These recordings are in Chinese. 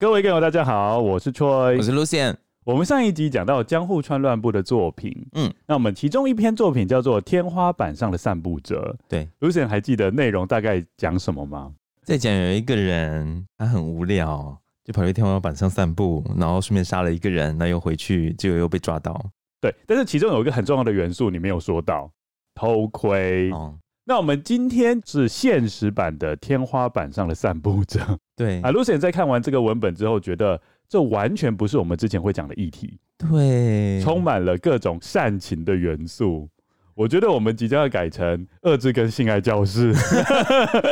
各位观众，大家好，我是 Troy，我是 Lucien。我们上一集讲到江户川乱步的作品，嗯，那我们其中一篇作品叫做《天花板上的散步者》。对，Lucien 还记得内容大概讲什么吗？在讲有一个人，他很无聊，就跑去天花板上散步，然后顺便杀了一个人，那又回去，结果又被抓到。对，但是其中有一个很重要的元素你没有说到，偷窥。哦，那我们今天是现实版的《天花板上的散步者》。对啊，Lucien 在看完这个文本之后，觉得。这完全不是我们之前会讲的议题，对，充满了各种煽情的元素。我觉得我们即将要改成“恶之根性爱教室”，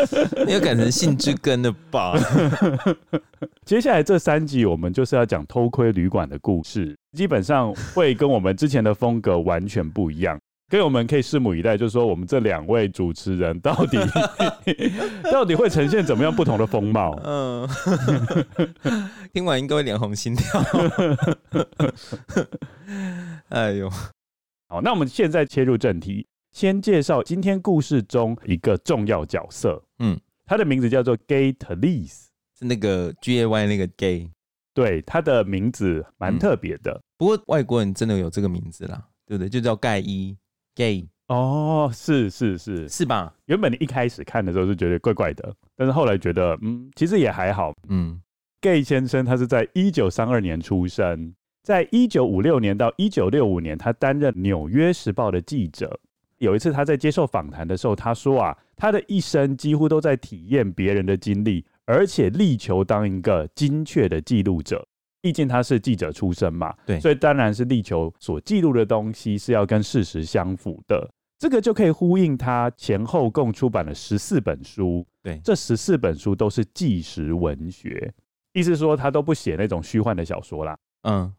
要改成“性之根”的吧？接下来这三集我们就是要讲偷窥旅馆的故事，基本上会跟我们之前的风格完全不一样。所以我们可以拭目以待，就是说我们这两位主持人到底 到底会呈现怎么样不同的风貌？嗯，听完应该会脸红心跳。哎呦，好，那我们现在切入正题，先介绍今天故事中一个重要角色。嗯，他的名字叫做 Gay Talese，是那个 G A Y 那个 Gay。对，他的名字蛮特别的。不过外国人真的有这个名字啦，对不对？就叫盖伊。Gay 哦，是是是是吧？原本你一开始看的时候是觉得怪怪的，但是后来觉得嗯，其实也还好。嗯，gay 先生他是在一九三二年出生，在一九五六年到一九六五年，他担任《纽约时报》的记者。有一次他在接受访谈的时候，他说啊，他的一生几乎都在体验别人的经历，而且力求当一个精确的记录者。毕竟他是记者出身嘛，对，所以当然是力求所记录的东西是要跟事实相符的。这个就可以呼应他前后共出版了十四本书，对，这十四本书都是纪实文学，意思说他都不写那种虚幻的小说啦。嗯，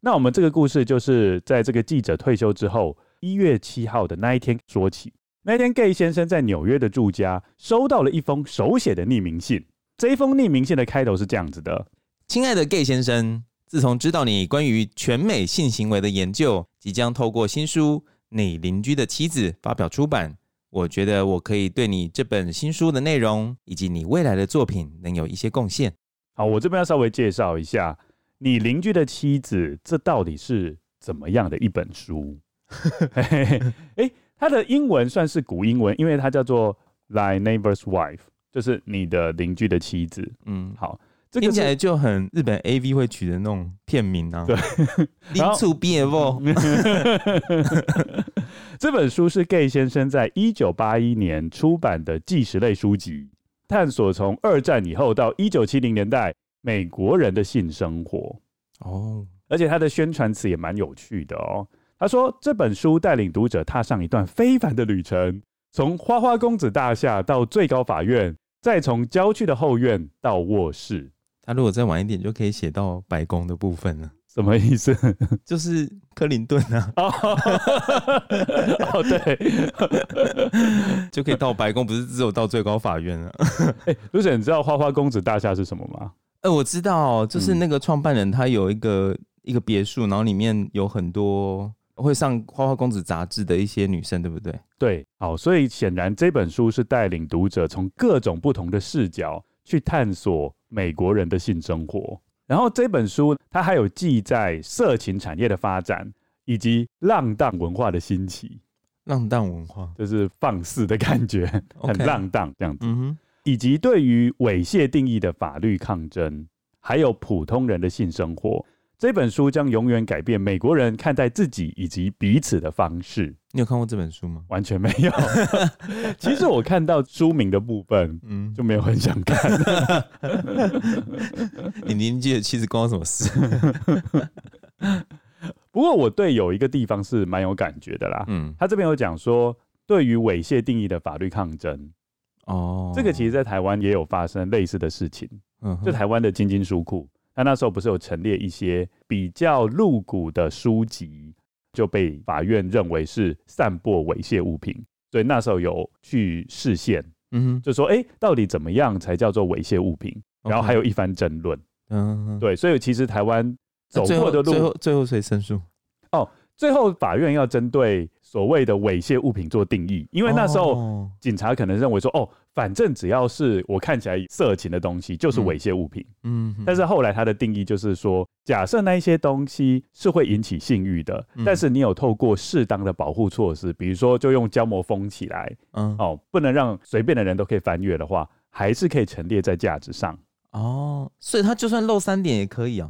那我们这个故事就是在这个记者退休之后，一月七号的那一天说起。那天，Gay 先生在纽约的住家收到了一封手写的匿名信，这一封匿名信的开头是这样子的。亲爱的 Gay 先生，自从知道你关于全美性行为的研究即将透过新书《你邻居的妻子》发表出版，我觉得我可以对你这本新书的内容以及你未来的作品能有一些贡献。好，我这边要稍微介绍一下《你邻居的妻子》，这到底是怎么样的一本书？哎，它的英文算是古英文，因为它叫做 Thy Neighbor's Wife，就是你的邻居的妻子。嗯，好。听起来就很日本 A V 会取的那种片名啊。对，临处毕业这本书是 Gay 先生在一九八一年出版的纪实类书籍，探索从二战以后到一九七零年代美国人的性生活。哦，而且他的宣传词也蛮有趣的哦。他说这本书带领读者踏上一段非凡的旅程，从花花公子大厦到最高法院，再从郊区的后院到卧室。他如果再晚一点，就可以写到白宫的部分了。什么意思？就是克林顿啊。哦，对，就可以到白宫，不是只有到最高法院了。哎，卢姐，你知道花花公子大厦是什么吗？呃，我知道，就是那个创办人他有一个、嗯、一个别墅，然后里面有很多会上花花公子杂志的一些女生，对不对？对，好，所以显然这本书是带领读者从各种不同的视角去探索美国人的性生活，然后这本书它还有记载色情产业的发展以及浪荡文化的兴起。浪荡文化就是放肆的感觉，很浪荡这样子。以及对于猥亵定义的法律抗争，还有普通人的性生活。这本书将永远改变美国人看待自己以及彼此的方式。你有看过这本书吗？完全没有。其实我看到书名的部分，嗯，就没有很想看。你年纪的妻子关我什么事？不过我对有一个地方是蛮有感觉的啦。嗯，他这边有讲说，对于猥亵定义的法律抗争。哦，这个其实在台湾也有发生类似的事情。嗯，就台湾的金金书库。他那时候不是有陈列一些比较露骨的书籍，就被法院认为是散播猥亵物品，所以那时候有去释宪，嗯哼，就说哎、欸，到底怎么样才叫做猥亵物品？然后还有一番争论，嗯，对，所以其实台湾走过的路，最后最后谁胜诉？哦。最后，法院要针对所谓的猥亵物品做定义，因为那时候警察可能认为说，哦，反正只要是我看起来色情的东西，就是猥亵物品。嗯，但是后来他的定义就是说，假设那一些东西是会引起性欲的，但是你有透过适当的保护措施，比如说就用胶膜封起来，嗯，哦，不能让随便的人都可以翻阅的话，还是可以陈列在架子上。哦，所以它就算露三点也可以啊。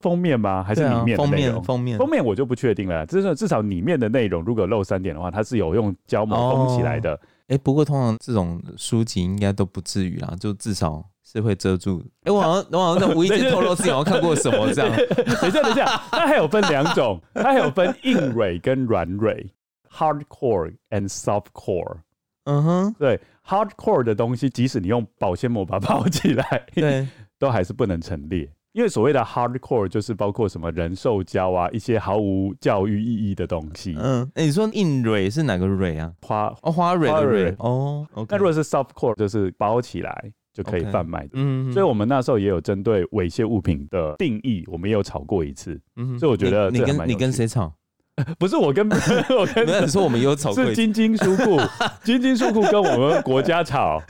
封面吗？还是里面？封面，封面，封面我就不确定了。至少至少里面的内容，如果漏三点的话，它是有用胶膜封起来的。欸，不过通常这种书籍应该都不至于啦，就至少是会遮住。哎、欸，我好像我好像在无意间透露自己好像看过什么这样。等一下，等一下，它还有分两种，它还有分硬蕊跟软蕊，hardcore and softcore。嗯哼，对，hardcore 的东西，即使你用保鲜膜把它包起来，对，都还是不能陈列。因为所谓的 hardcore 就是包括什么人兽交啊，一些毫无教育意义的东西。嗯，欸、你说硬蕊是哪个蕊啊？花哦，花蕊的蕊哦。那、如果是 softcore，就是包起来就可以贩卖的。嗯、所以我们那时候也有针对猥亵物品的定义，我们也有吵过一次。嗯，所以我觉得你，你跟你跟谁吵？不是我跟 我跟，你说我们有吵过，是金金书库，金金书库 跟我们国家吵，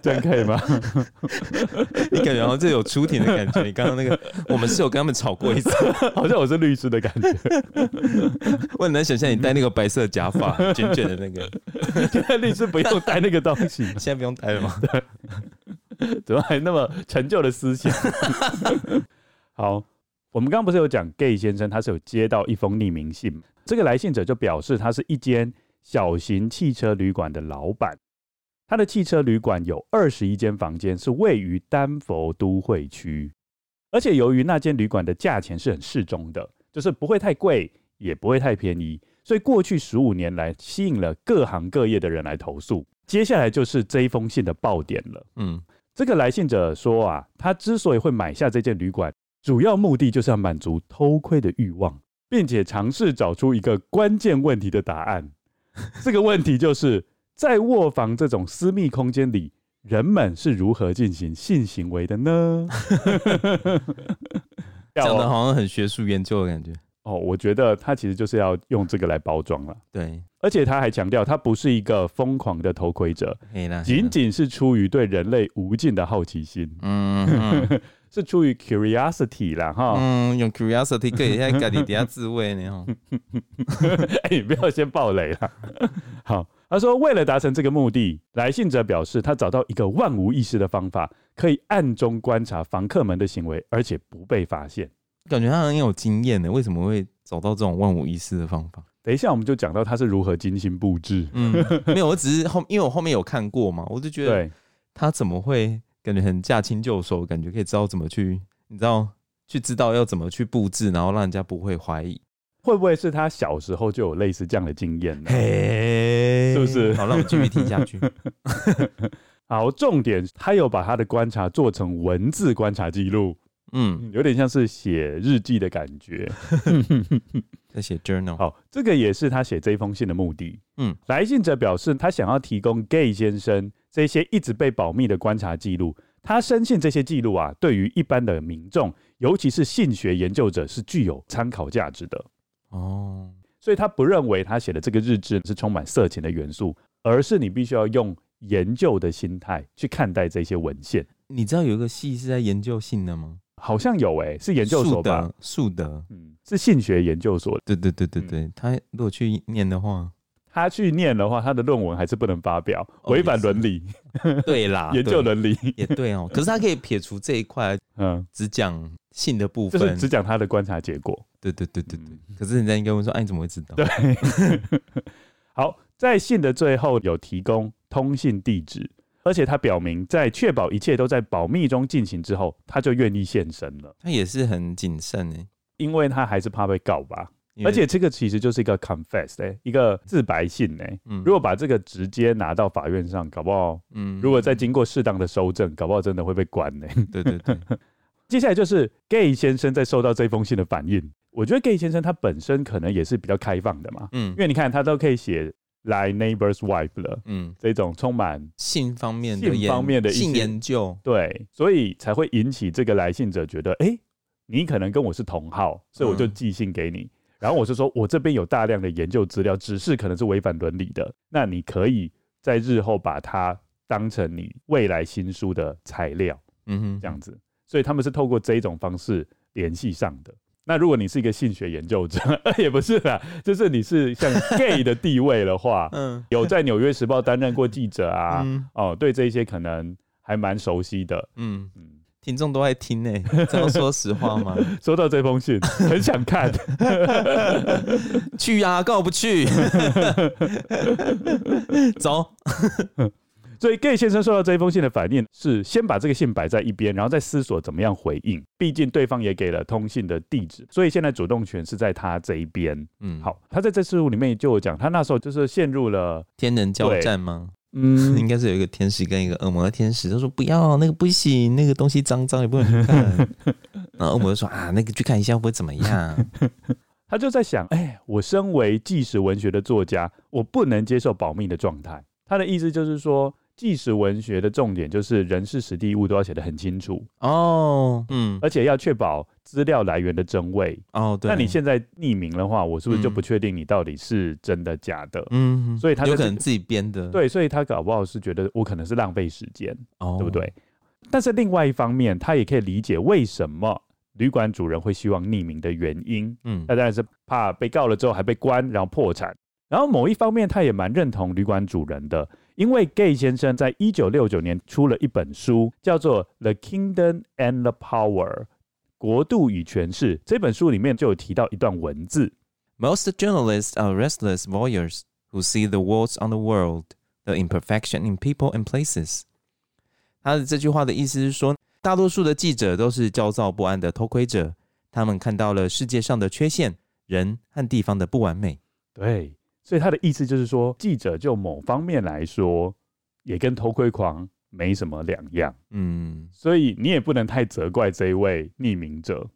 这样可以吗？你感觉好像这有出庭的感觉。你刚刚那个，我们是有跟他们吵过一次，好像我是律师的感觉。我很难想象你戴那个白色假发卷卷的那个，现在律师不用戴那个东西，现在不用戴了吗？对，怎么还那么陈旧的思想？好。我们刚刚不是有讲 Gay 先生，他是有接到一封匿名信，这个来信者就表示他是一间小型汽车旅馆的老板，他的汽车旅馆有二十一间房间，是位于丹佛都会区，而且由于那间旅馆的价钱是很适中的，就是不会太贵，也不会太便宜，所以过去十五年来吸引了各行各业的人来投诉。接下来就是这一封信的爆点了，嗯，这个来信者说啊，他之所以会买下这间旅馆。主要目的就是要满足偷窥的欲望，并且尝试找出一个关键问题的答案。这个问题就是在卧房这种私密空间里，人们是如何进行性行为的呢？讲的好像很学术研究的感觉。哦，我觉得他其实就是要用这个来包装了。对，而且他还强调，他不是一个疯狂的偷窥者，仅仅是出于对人类无尽的好奇心。嗯。嗯 是出于 curiosity 啦，哈，嗯，用 curiosity 可以在家里底下自慰呢，哈，哎，你不要先爆雷了。好，他说为了达成这个目的，来信者表示他找到一个万无一失的方法，可以暗中观察房客们的行为，而且不被发现。感觉他很有经验呢，为什么会找到这种万无一失的方法？等一下我们就讲到他是如何精心布置。嗯，没有，我只是后，因为我后面有看过嘛，我就觉得 他怎么会？感觉很驾轻就熟，感觉可以知道怎么去，你知道，去知道要怎么去布置，然后让人家不会怀疑。会不会是他小时候就有类似这样的经验呢？嘿，是不是？好，让我们继续听下去。好，重点，他有把他的观察做成文字观察记录，嗯，有点像是写日记的感觉，在写 journal。好，这个也是他写这封信的目的。嗯，来信者表示，他想要提供 Gay 先生。这些一直被保密的观察记录，他深信这些记录啊，对于一般的民众，尤其是性学研究者，是具有参考价值的。哦，所以他不认为他写的这个日志是充满色情的元素，而是你必须要用研究的心态去看待这些文献。你知道有一个系是在研究性的吗？好像有诶、欸，是研究所吧？树德，嗯，是性学研究所。对对对对对，嗯、他如果去念的话。他去念的话，他的论文还是不能发表，违反伦理。对啦，研究伦理也对哦。可是他可以撇除这一块，嗯，只讲性的部分，就是只讲他的观察结果。对对对对对。嗯、可是人家应该问说，哎，你怎么会知道？对。好，在信的最后有提供通信地址，而且他表明在确保一切都在保密中进行之后，他就愿意现身了。他也是很谨慎哎，因为他还是怕被告吧。而且这个其实就是一个 confess 的、欸、一个自白信呢、欸。嗯，如果把这个直接拿到法院上，搞不好，嗯，如果再经过适当的收证，搞不好真的会被关呢、欸。对对对。接下来就是 Gay 先生在收到这封信的反应。我觉得 Gay 先生他本身可能也是比较开放的嘛。嗯，因为你看他都可以写来 neighbor's wife 了。嗯，这种充满性方面的性方面的性研究，对，所以才会引起这个来信者觉得，哎、欸，你可能跟我是同号，所以我就寄信给你。嗯然后我是说，我这边有大量的研究资料，只是可能是违反伦理的。那你可以在日后把它当成你未来新书的材料，嗯哼，这样子。所以他们是透过这一种方式联系上的。那如果你是一个性学研究者，也不是啦，就是你是像 gay 的地位的话，嗯，有在《纽约时报》担任过记者啊，嗯、哦，对这一些可能还蛮熟悉的，嗯嗯。听众都爱听呢、欸，这样说实话吗？收到这封信，很想看，去呀、啊，干嘛不去？走。所以 Gay 先生收到这一封信的反应是，先把这个信摆在一边，然后再思索怎么样回应。毕竟对方也给了通信的地址，所以现在主动权是在他这一边。嗯，好，他在这次物里面就有讲，他那时候就是陷入了天人交战吗？嗯，应该是有一个天使跟一个恶魔的天使，他说不要那个不行，那个东西脏脏也不能去看。然后恶魔就说啊，那个去看一下会怎么样？他就在想，哎、欸，我身为纪实文学的作家，我不能接受保密的状态。他的意思就是说。纪实文学的重点就是人事时地物都要写得很清楚哦，嗯，而且要确保资料来源的真伪哦。对，那你现在匿名的话，我是不是就不确定你到底是真的假的？嗯，所以他、这个、有可能自己编的。对，所以他搞不好是觉得我可能是浪费时间，哦，对不对？但是另外一方面，他也可以理解为什么旅馆主人会希望匿名的原因。嗯，他当然是怕被告了之后还被关，然后破产。然后某一方面，他也蛮认同旅馆主人的。因为 Gay 先生在一九六九年出了一本书，叫做《The Kingdom and the Power》国度与权势。这本书里面就有提到一段文字：Most journalists are restless voyeurs who see the warts on the world, the imperfection in people and places。他的这句话的意思是说，大多数的记者都是焦躁不安的偷窥者，他们看到了世界上的缺陷，人和地方的不完美。对。所以他的意思就是说，记者就某方面来说，也跟偷窥狂没什么两样。嗯，所以你也不能太责怪这一位匿名者。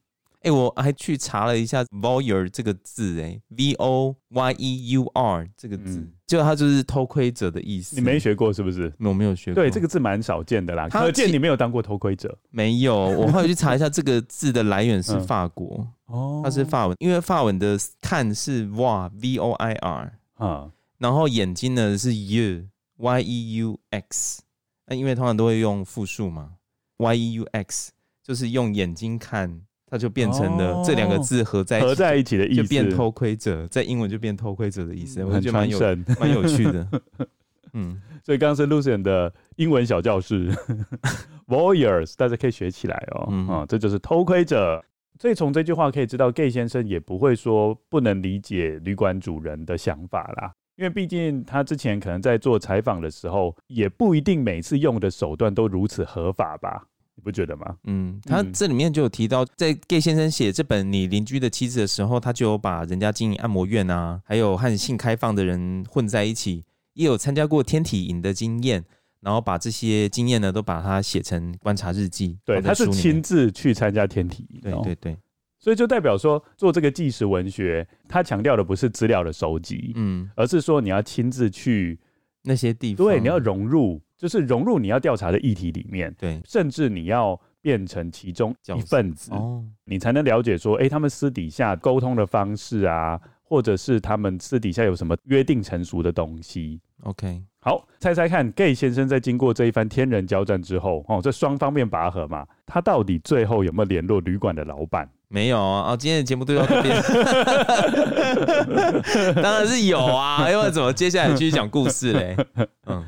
哎、欸，我还去查了一下 “voyeur” 这个字，哎，v o y e u r 这个字，就、嗯、它就是偷窥者的意思。你没学过是不是？我没有学过。对，这个字蛮少见的啦。可见你没有当过偷窥者。没有，我后来去查一下，这个字的来源是法国。哦、嗯，它是法文，因为法文的看是 voir，v o i r 啊，然后眼睛呢是 you，y e u x，那因为通常都会用复数嘛，y e u x 就是用眼睛看。它就变成了这两个字合在合在一起的意思，就变偷窥者，在英文就变偷窥者的意思，我觉得蛮有蛮有趣的。嗯，所以刚刚是 Lucian 的英文小教室，Voyeurs，大家可以学起来哦。嗯、啊，这就是偷窥者。所以从这句话可以知道，Gay 先生也不会说不能理解旅馆主人的想法啦，因为毕竟他之前可能在做采访的时候，也不一定每次用的手段都如此合法吧。你不觉得吗？嗯，他这里面就有提到，在 Gay 先生写这本《你邻居的妻子》的时候，他就有把人家经营按摩院啊，还有和性开放的人混在一起，也有参加过天体营的经验，然后把这些经验呢，都把它写成观察日记。对，他是亲自去参加天体营。对对对，所以就代表说，做这个纪实文学，他强调的不是资料的收集，嗯，而是说你要亲自去那些地方，对，你要融入。就是融入你要调查的议题里面，对，甚至你要变成其中一份子，哦，你才能了解说，哎、欸，他们私底下沟通的方式啊，或者是他们私底下有什么约定成熟的东西。OK，好，猜猜看，Gay 先生在经过这一番天人交战之后，哦，这双方面拔河嘛，他到底最后有没有联络旅馆的老板？没有啊，哦，今天的节目都要这边，当然是有啊，因为怎么接下来继续讲故事嘞？嗯，好，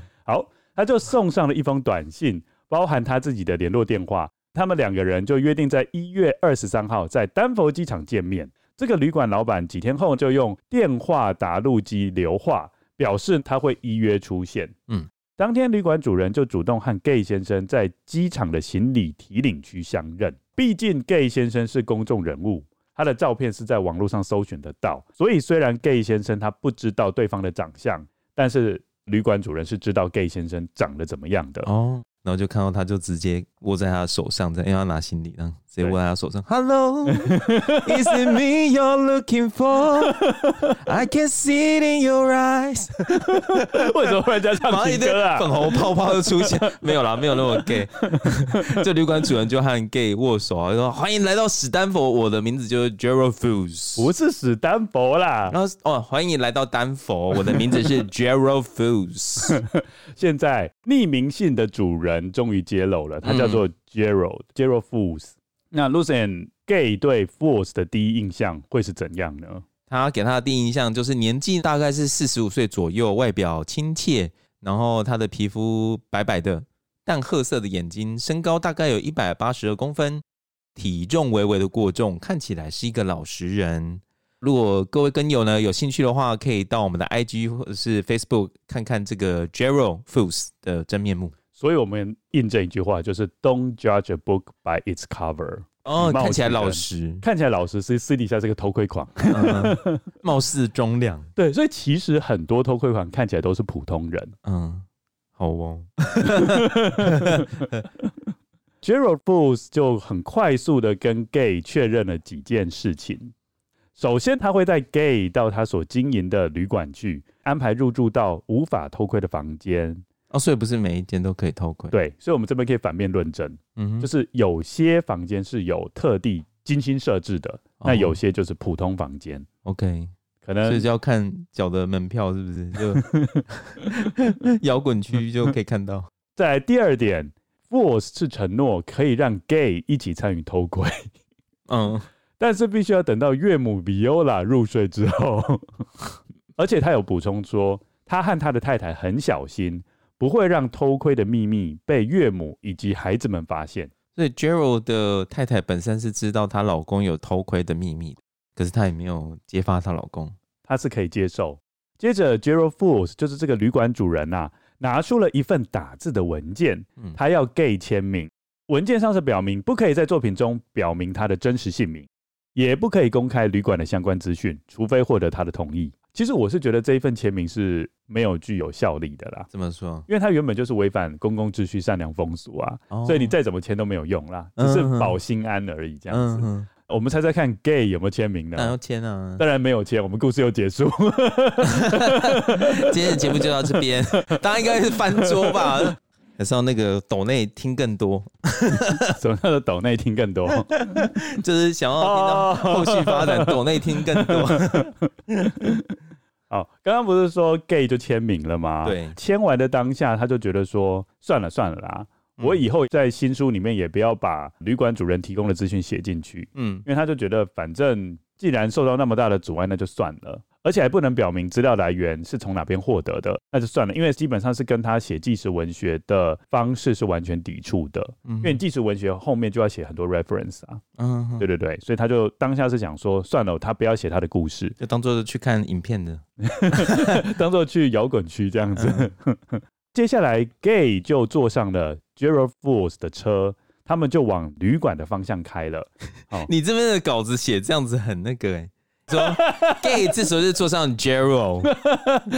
他就送上了一封短信，包含他自己的联络电话，他们两个人就约定在一月二十三号在丹佛机场见面。这个旅馆老板几天后就用电话打录机留话，表示他会依约出现。嗯，当天旅馆主人就主动和 Gay 先生在机场的行李提领区相认。毕竟 Gay 先生是公众人物，他的照片是在网络上搜寻得到，所以虽然 Gay 先生他不知道对方的长相，但是旅馆主人是知道 Gay 先生长得怎么样的哦。然后就看到他就直接握在他手上，这样因为他拿行李，然后直接握在他手上。Hello，is it me you're looking for？I can see it in your eyes。为什么忽然间唱情歌啊？粉红泡泡就出现，没有啦，没有那么 gay。这旅馆主人就和 gay 握手啊，说欢迎来到史丹佛，我的名字就是 Gerald Fools，不是史丹佛啦。然后哦，欢迎来到丹佛，我的名字是 Gerald Fools。现在匿名信的主人。终于揭露了，他叫做 Gerald、嗯、Gerald Fools。那 Lucien Gay 对 Fools 的第一印象会是怎样呢？他给他的第一印象就是年纪大概是四十五岁左右，外表亲切，然后他的皮肤白白的，淡褐色的眼睛，身高大概有一百八十二公分，体重微微的过重，看起来是一个老实人。如果各位跟友呢有兴趣的话，可以到我们的 IG 或者是 Facebook 看看这个 Gerald Fools 的真面目。所以我们印证一句话，就是 "Don't judge a book by its cover"。哦，看起来老实，看起来老实，是私底下是个偷窥狂，嗯、貌似忠良。对，所以其实很多偷窥狂看起来都是普通人。嗯，好哦。Gerald Fools 就很快速的跟 Gay 确认了几件事情。首先，他会带 Gay 到他所经营的旅馆去，安排入住到无法偷窥的房间。哦，所以不是每一间都可以偷窥。对，所以我们这边可以反面论证，嗯哼，就是有些房间是有特地精心设置的，哦、那有些就是普通房间。OK，可能所以就要看缴的门票是不是？就 摇滚区就可以看到。再来第二点，Force 是承诺可以让 Gay 一起参与偷窥，嗯，但是必须要等到岳母 Viola 入睡之后，而且他有补充说，他和他的太太很小心。不会让偷窥的秘密被岳母以及孩子们发现。所以 Gerald 的太太本身是知道她老公有偷窥的秘密，可是她也没有揭发她老公，她是可以接受。接着，Gerald Fools 就是这个旅馆主人呐、啊，拿出了一份打字的文件，他要 Gay 签名。文件上是表明不可以在作品中表明他的真实姓名，也不可以公开旅馆的相关资讯，除非获得他的同意。其实我是觉得这一份签名是没有具有效力的啦。怎么说？因为它原本就是违反公共秩序、善良风俗啊，哦、所以你再怎么签都没有用啦，只是保心安而已。这样子，嗯、我们猜猜看，Gay 有没有签名呢？有签啊！当然没有签，我们故事又结束。今天的节目就到这边，大家应该是翻桌吧？还是要那个抖内听更多？什么叫做抖内听更多？就是想要听到后续发展，抖内听更多。哦，刚刚不是说 Gay 就签名了吗？对，签完的当下，他就觉得说，算了算了啦，我以后在新书里面也不要把旅馆主人提供的资讯写进去。嗯，因为他就觉得，反正既然受到那么大的阻碍，那就算了。而且还不能表明资料来源是从哪边获得的，那就算了，因为基本上是跟他写纪实文学的方式是完全抵触的。因为纪实文学后面就要写很多 reference 啊。对对对，所以他就当下是想说，算了，他不要写他的故事，就当做是去看影片的，当做去摇滚区这样子。嗯、接下来，Gay 就坐上了 Gerald Fools 的车，他们就往旅馆的方向开了。好，你这边的稿子写这样子很那个哎、欸。说 Gay 这时候就坐上 Gerald，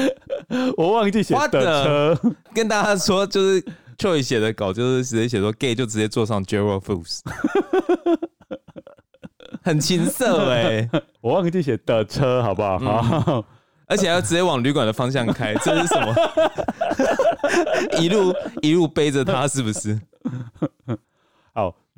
我忘记写的车，跟大家说就是 Troy 写的稿就是直接写说 Gay 就直接坐上 Gerald Fools，很情色哎、欸，我忘记写的车好不好？好、嗯，而且要直接往旅馆的方向开，这是什么？一路一路背着他是不是？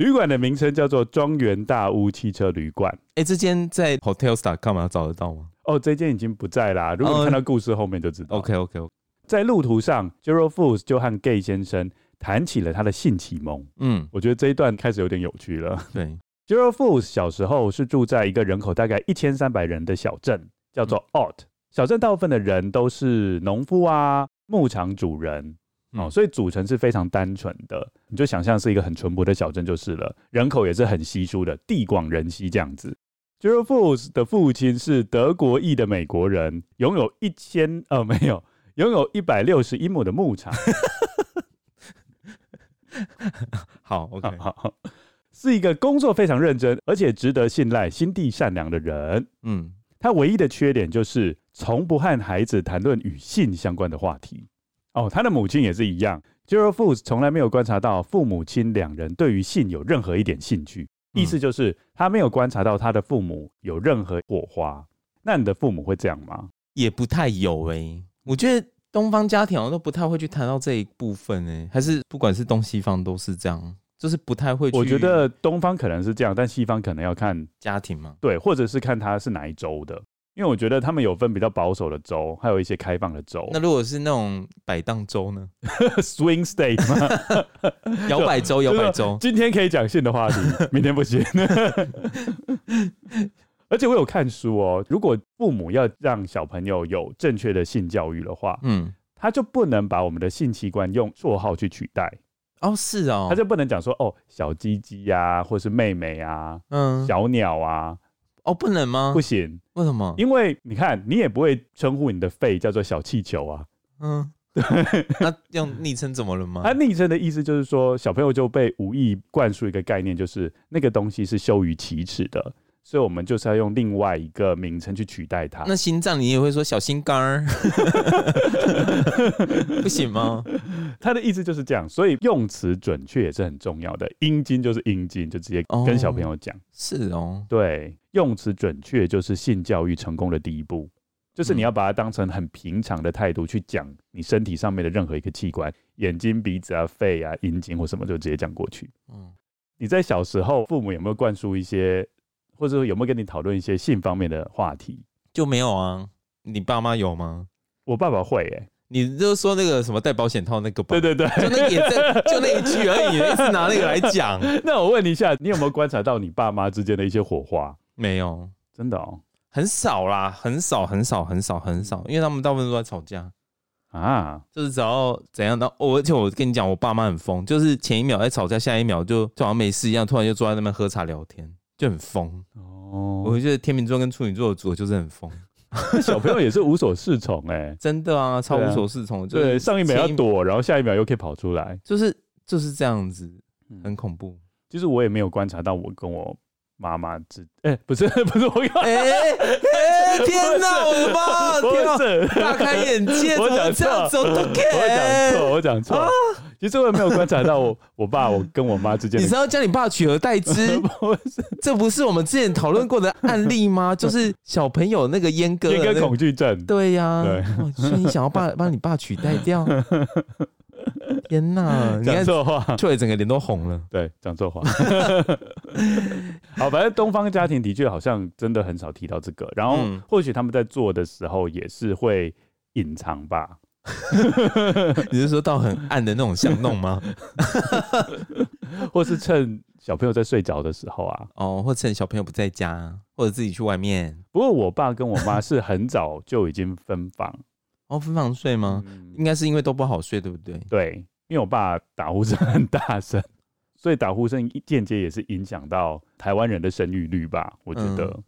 好。旅馆的名称叫做庄园大屋汽车旅馆。哎、欸，这间在 Hotels.com 找得到吗？哦，这间已经不在啦。如果你看到故事后面就知道。OK OK OK。在路途上，Gerald Fools 就和 Gay 先生谈起了他的性启蒙。嗯，我觉得这一段开始有点有趣了。对 Gerald Fools 小时候是住在一个人口大概一千三百人的小镇，叫做 Ott。小镇大部分的人都是农夫啊、牧场主人，哦，所以组成是非常单纯的。你就想象是一个很淳朴的小镇就是了，人口也是很稀疏的，地广人稀这样子。Gerald Fools 的父亲是德国裔的美国人，拥有一千呃没有，拥有一百六十一亩的牧场。好，OK，好，好。是一个工作非常认真，而且值得信赖、心地善良的人。嗯，他唯一的缺点就是从不和孩子谈论与性相关的话题。哦，他的母亲也是一样。Gerald Fools 从来没有观察到父母亲两人对于性有任何一点兴趣，意思就是他没有观察到他的父母有任何火花。那你的父母会这样吗？也不太有诶、欸，我觉得东方家庭好像都不太会去谈到这一部分诶、欸，还是不管是东西方都是这样。就是不太会去，我觉得东方可能是这样，但西方可能要看家庭嘛，对，或者是看他是哪一州的，因为我觉得他们有分比较保守的州，还有一些开放的州。那如果是那种摆荡州呢？Swing State 吗？摇摆州，摇摆州。今天可以讲性的话题，明天不行。而且我有看书哦，如果父母要让小朋友有正确的性教育的话，嗯，他就不能把我们的性器官用绰号去取代。哦，是哦，他就不能讲说哦，小鸡鸡呀，或是妹妹啊，嗯，小鸟啊，哦，不能吗？不行，为什么？因为你看，你也不会称呼你的肺叫做小气球啊，嗯，对，那用昵称怎么了吗？那昵称的意思就是说，小朋友就被无意灌输一个概念，就是那个东西是羞于启齿的。所以，我们就是要用另外一个名称去取代它。那心脏，你也会说小心肝儿，不行吗？他的意思就是这样，所以用词准确也是很重要的。阴茎就是阴茎，就直接跟小朋友讲。哦，是哦，对，用词准确就是性教育成功的第一步，就是你要把它当成很平常的态度去讲你身体上面的任何一个器官，眼睛、鼻子啊、肺啊、阴茎或什么，就直接讲过去。嗯，你在小时候，父母有没有灌输一些？或者说有没有跟你讨论一些性方面的话题？就没有啊？你爸妈有吗？我爸爸会诶、欸。你就说那个什么戴保险套那个吧？对对对，就那也在就那一句而已，一直拿那个来讲。那我问你一下，你有没有观察到你爸妈之间的一些火花？没有，真的哦，很少啦，很少很少很少很少，因为他们大部分都在吵架啊，就是只要怎样的。我而且我跟你讲，我爸妈很疯，就是前一秒在吵架，下一秒就就好像没事一样，突然就坐在那边喝茶聊天。就很疯。哦，我觉得天秤座跟处女座的组合就是很疯，小朋友也是无所适从哎，真的啊，超无所适从。对，上一秒要躲，然后下一秒又可以跑出来，就是就是这样子，很恐怖。其实我也没有观察到我跟我妈妈之，哎，不是 不是我，哎哎天哪，我的妈，天哪，大开眼界，我讲错，我讲错，我讲错。其实我也没有观察到我 我爸我跟我妈之间。你知道叫你爸取而代之？不，这不是我们之前讨论过的案例吗？就是小朋友那个阉割阉割恐惧症。对呀，对，所以你想要把把你爸取代掉？天哪！讲错话，对，整个脸都红了。对，讲错话。好，反正东方家庭的确好像真的很少提到这个，然后或许他们在做的时候也是会隐藏吧。你是说到很暗的那种巷弄吗？或是趁小朋友在睡着的时候啊？哦，或趁小朋友不在家，或者自己去外面。不过我爸跟我妈是很早就已经分房。哦，分房睡吗？嗯、应该是因为都不好睡，对不对？对，因为我爸打呼声很大声，所以打呼声间接也是影响到台湾人的生育率吧？我觉得。嗯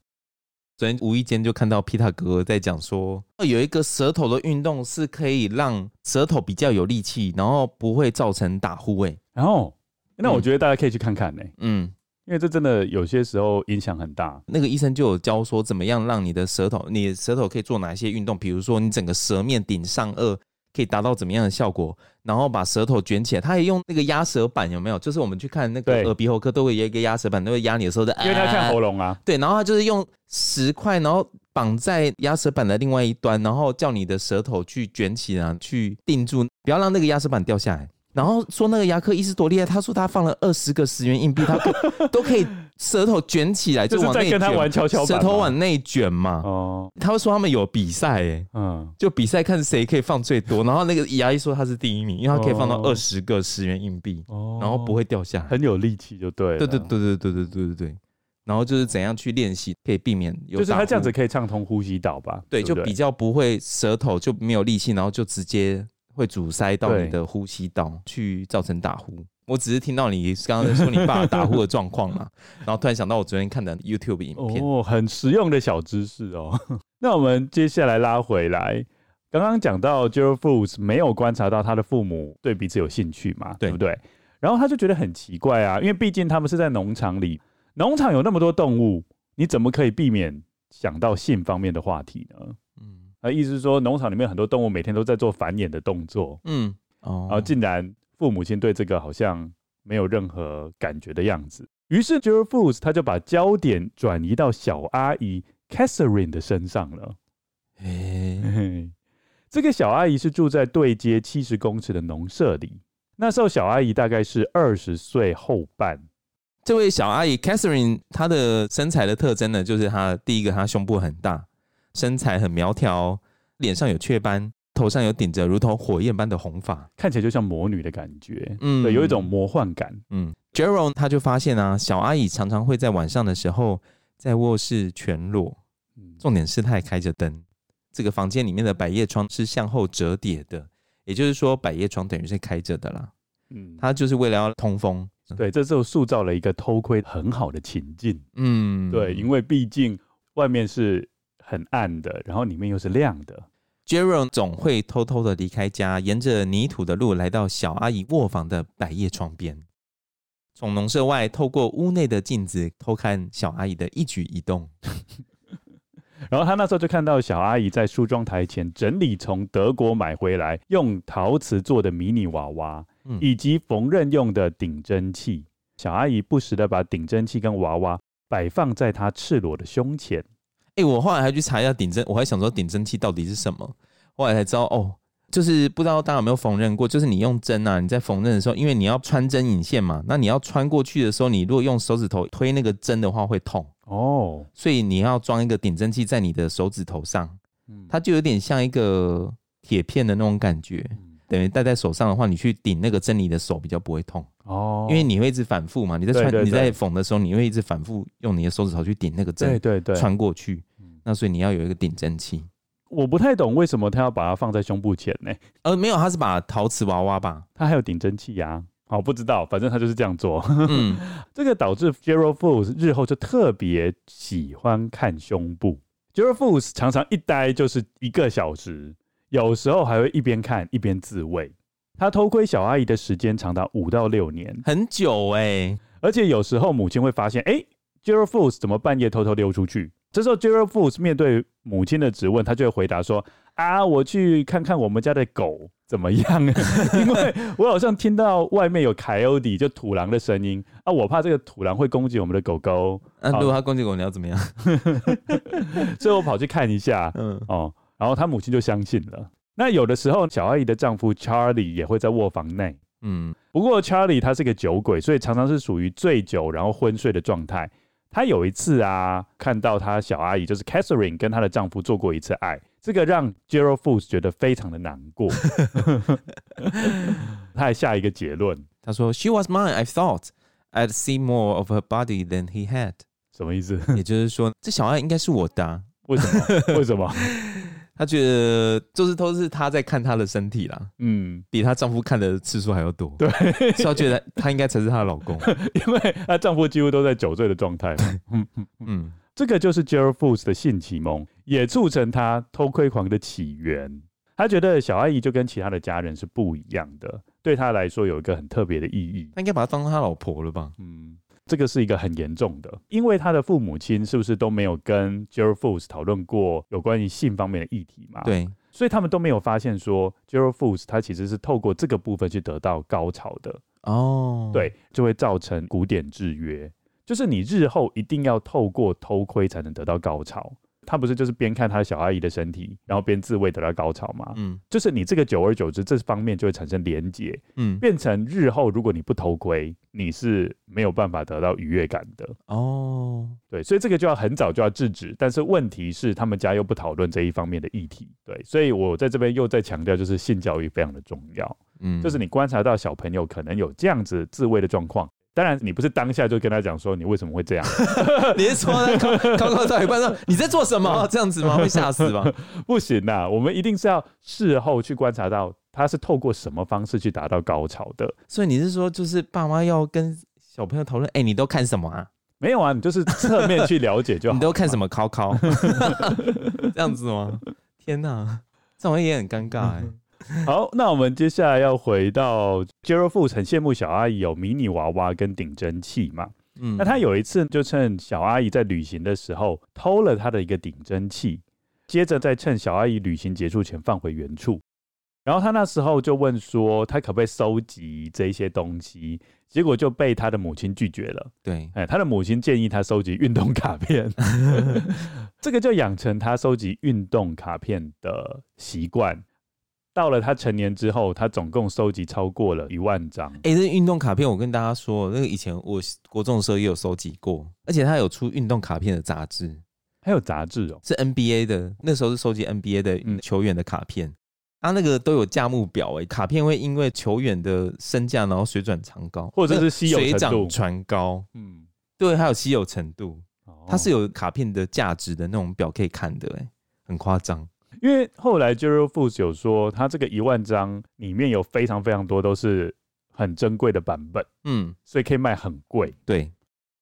昨天无意间就看到皮塔哥哥在讲说，有一个舌头的运动是可以让舌头比较有力气，然后不会造成打呼。位，然后那我觉得大家可以去看看呢。嗯，因为这真的有些时候影响很大。那个医生就有教说，怎么样让你的舌头，你的舌头可以做哪些运动？比如说，你整个舌面顶上顎。可以达到怎么样的效果？然后把舌头卷起来，他也用那个压舌板，有没有？就是我们去看那个耳鼻喉科，都会有一个压舌板，都会压你的时候的，因为他看喉咙啊。对，然后他就是用石块，然后绑在压舌板的另外一端，然后叫你的舌头去卷起来，去定住，不要让那个压舌板掉下来。然后说那个牙科医师多厉害，他说他放了二十个十元硬币，他 都可以舌头卷起来，就往内卷，舌头往内卷嘛。哦，他会说他们有比赛，哎，嗯，就比赛看谁可以放最多。然后那个牙医说他是第一名，因为他可以放到二十个十元硬币，然后不会掉下来，很有力气，就对了。对对对对对对对对对。然后就是怎样去练习可以避免有，就是他这样子可以畅通呼吸道吧？对就比较不会舌头就没有力气，然后就直接会阻塞到你的呼吸道，去造成打呼。我只是听到你刚刚在说你爸打呼的状况嘛，然后突然想到我昨天看的 YouTube 影片哦，很实用的小知识哦。那我们接下来拉回来，刚刚讲到 Gerald Foods 没有观察到他的父母对彼此有兴趣嘛，对，对不对？然后他就觉得很奇怪啊，因为毕竟他们是在农场里。农场有那么多动物，你怎么可以避免想到性方面的话题呢？嗯，那意思是说，农场里面很多动物每天都在做繁衍的动作，嗯，哦，然后竟然父母亲对这个好像没有任何感觉的样子，于是 Gerald Fools 他就把焦点转移到小阿姨 Catherine 的身上了。嘿、这个小阿姨是住在对街七十公尺的农舍里，那时候小阿姨大概是二十岁后半。这位小阿姨 Catherine，她的身材的特征呢，就是她第一个，她胸部很大，身材很苗条，脸上有雀斑，头上有顶着如同火焰般的红发，看起来就像魔女的感觉，嗯，对，有一种魔幻感，嗯。，Jerome 他就发现啊，小阿姨常常会在晚上的时候在卧室全裸，重点是她还开着灯，这个房间里面的百叶窗是向后折叠的，也就是说百叶窗等于是开着的啦，嗯，她就是为了要通风。对，这时候塑造了一个偷窥很好的情境。嗯，对，因为毕竟外面是很暗的，然后里面又是亮的。Jerome 总会偷偷的离开家，沿着泥土的路来到小阿姨卧房的百叶窗边，从农舍外透过屋内的镜子偷看小阿姨的一举一动。然后他那时候就看到小阿姨在梳妆台前整理从德国买回来用陶瓷做的迷你娃娃。以及缝纫用的顶针器，小阿姨不时的把顶针器跟娃娃摆放在她赤裸的胸前。哎、欸，我后来还去查一下顶针，我还想说顶针器到底是什么，后来才知道哦，就是不知道大家有没有缝纫过，就是你用针啊，你在缝纫的时候，因为你要穿针引线嘛，那你要穿过去的时候，你如果用手指头推那个针的话会痛哦，所以你要装一个顶针器在你的手指头上，它就有点像一个铁片的那种感觉。等于戴在手上的话，你去顶那个针，你的手比较不会痛哦，因为你会一直反复嘛。你在穿、你在缝的时候，你会一直反复用你的手指头去顶那个针，对对对，穿过去。那所以你要有一个顶针器。我不太懂为什么他要把它放在胸部前呢？呃，没有，他是把陶瓷娃娃吧，他还有顶针器呀。好，不知道，反正他就是这样做。嗯，这个导致 Gerald Fools 日后就特别喜欢看胸部。Gerald Fools 常常一待就是一个小时。有时候还会一边看一边自慰，他偷窥小阿姨的时间长达五到六年，很久哎、欸。而且有时候母亲会发现，哎、欸、Gerald Fools 怎么半夜偷偷溜出去？这时候 Gerald Fools 面对母亲的质问，他就会回答说：啊，我去看看我们家的狗怎么样，因为我好像听到外面有 Coyote 就土狼的声音啊，我怕这个土狼会攻击我们的狗狗。那、啊、如果他攻击狗，你要怎么样？所以我跑去看一下，嗯哦。然后他母亲就相信了。那有的时候，小阿姨的丈夫 Charlie 也会在卧房内。嗯，不过 Charlie 他是个酒鬼，所以常常是属于醉酒然后昏睡的状态。他有一次啊，看到他小阿姨就是 Catherine 跟她的丈夫做过一次爱，这个让 Gerald Fools 觉得非常的难过。他还下一个结论，他说：“She was mine. I thought I'd see more of her body than he had。”什么意思？也就是说，这小爱应该是我的啊。为什么？为什么？她觉得就是都是她在看她的身体啦，嗯，比她丈夫看的次数还要多。对，所以她觉得她应该才是她的老公，因为她丈夫几乎都在酒醉的状态。嗯嗯，这个就是 Gerald Fools 的性启蒙，也促成他偷窥狂的起源。他觉得小阿姨就跟其他的家人是不一样的，对他来说有一个很特别的意义。他应该把她当成他老婆了吧？嗯。这个是一个很严重的，因为他的父母亲是不是都没有跟 Gerald Foods 讨论过有关于性方面的议题嘛？对，所以他们都没有发现说 Gerald Foods 他其实是透过这个部分去得到高潮的哦。对，就会造成古典制约，就是你日后一定要透过偷窥才能得到高潮。他不是就是边看他小阿姨的身体，然后边自慰得到高潮吗？嗯，就是你这个久而久之，这方面就会产生连结，嗯，变成日后如果你不偷窥，你是没有办法得到愉悦感的。哦，对，所以这个就要很早就要制止。但是问题是，他们家又不讨论这一方面的议题。对，所以我在这边又在强调，就是性教育非常的重要。嗯，就是你观察到小朋友可能有这样子自慰的状况，当然，你不是当下就跟他讲说你为什么会这样？你是说刚刚刚到一半说你在做什么 这样子吗？会吓死吗？不行呐，我们一定是要事后去观察到他是透过什么方式去达到高潮的。所以你是说，就是爸妈要跟小朋友讨论，哎，你都看什么啊？没有啊，你就是侧面去了解就好。你都看什么？考考这样子吗？天哪，这种也很尴尬哎。好，那我们接下来要回到 Gerald Fools 很羡慕小阿姨有迷你娃娃跟顶针器嘛。嗯，那他有一次就趁小阿姨在旅行的时候偷了他的一个顶针器，接着再趁小阿姨旅行结束前放回原处。然后他那时候就问说，他可不可以收集这一些东西？结果就被他的母亲拒绝了。对，哎，他的母亲建议他收集运动卡片，这个就养成他收集运动卡片的习惯。到了他成年之后，他总共收集超过了一万张。哎、欸，这运动卡片，我跟大家说，那个以前我国中的时候也有收集过，而且他有出运动卡片的杂志，还有杂志哦，是 NBA 的，那时候是收集 NBA 的球员的卡片，他、嗯啊、那个都有价目表，哎，卡片会因为球员的身价，然后水涨船高，或者是稀有水涨船高，嗯，对，还有稀有程度，它是有卡片的价值的那种表可以看的，哎，很夸张。因为后来 Gerald Fools 有说，他这个一万张里面有非常非常多都是很珍贵的版本，嗯，所以可以卖很贵。对，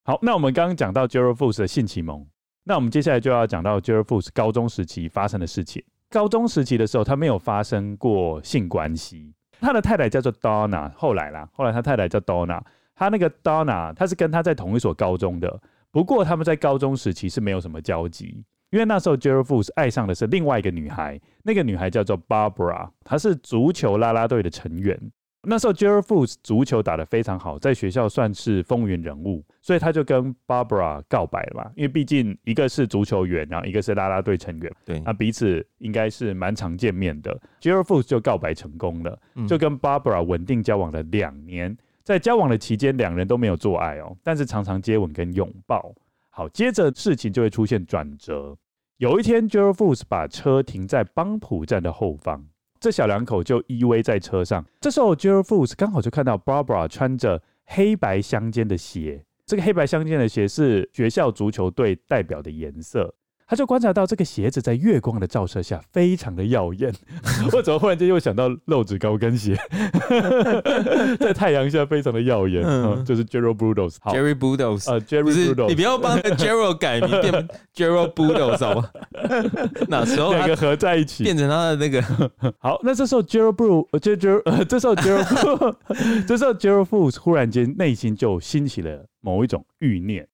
好，那我们刚刚讲到 Gerald Fools 的性启蒙，那我们接下来就要讲到 Gerald Fools 高中时期发生的事情。高中时期的时候，他没有发生过性关系，他的太太叫做 Donna，后来啦，后来他太太叫 Donna，他那个 Donna，他是跟他在同一所高中的，不过他们在高中时期是没有什么交集。因为那时候 Gerald Fools 爱上的是另外一个女孩，那个女孩叫做 Barbara，她是足球啦啦队的成员。那时候 Gerald Fools 足球打得非常好，在学校算是风云人物，所以他就跟 Barbara 告白了嘛。因为毕竟一个是足球员，然后一个是啦啦队成员，对，那彼此应该是蛮常见面的。Gerald Fools 就告白成功了，就跟 Barbara 稳定交往了两年。在交往的期间，两人都没有做爱哦，但是常常接吻跟拥抱。好，接着事情就会出现转折。有一天 Gerald Fuchs 把车停在邦普站的后方，这小两口就依偎在车上。这时候 Gerald Fuchs 刚好就看到 Barbara 穿着黑白相间的鞋，这个黑白相间的鞋是学校足球队代表的颜色。他就观察到这个鞋子在月光的照射下非常的耀眼。我怎么忽然间又想到露趾高跟鞋，在太阳下非常的耀眼。嗯，就是 Gerald Budos，Jerry Budos，呃，Jerry Budos，你不要帮 Gerald 改名变 Gerald Budos 好吗？那时候两个合在一起变成他的那个好。那这时候 Gerald Budos，呃，这时候 Gerald，这时候 Gerald Fools 忽然间内心就兴起了某一种欲念，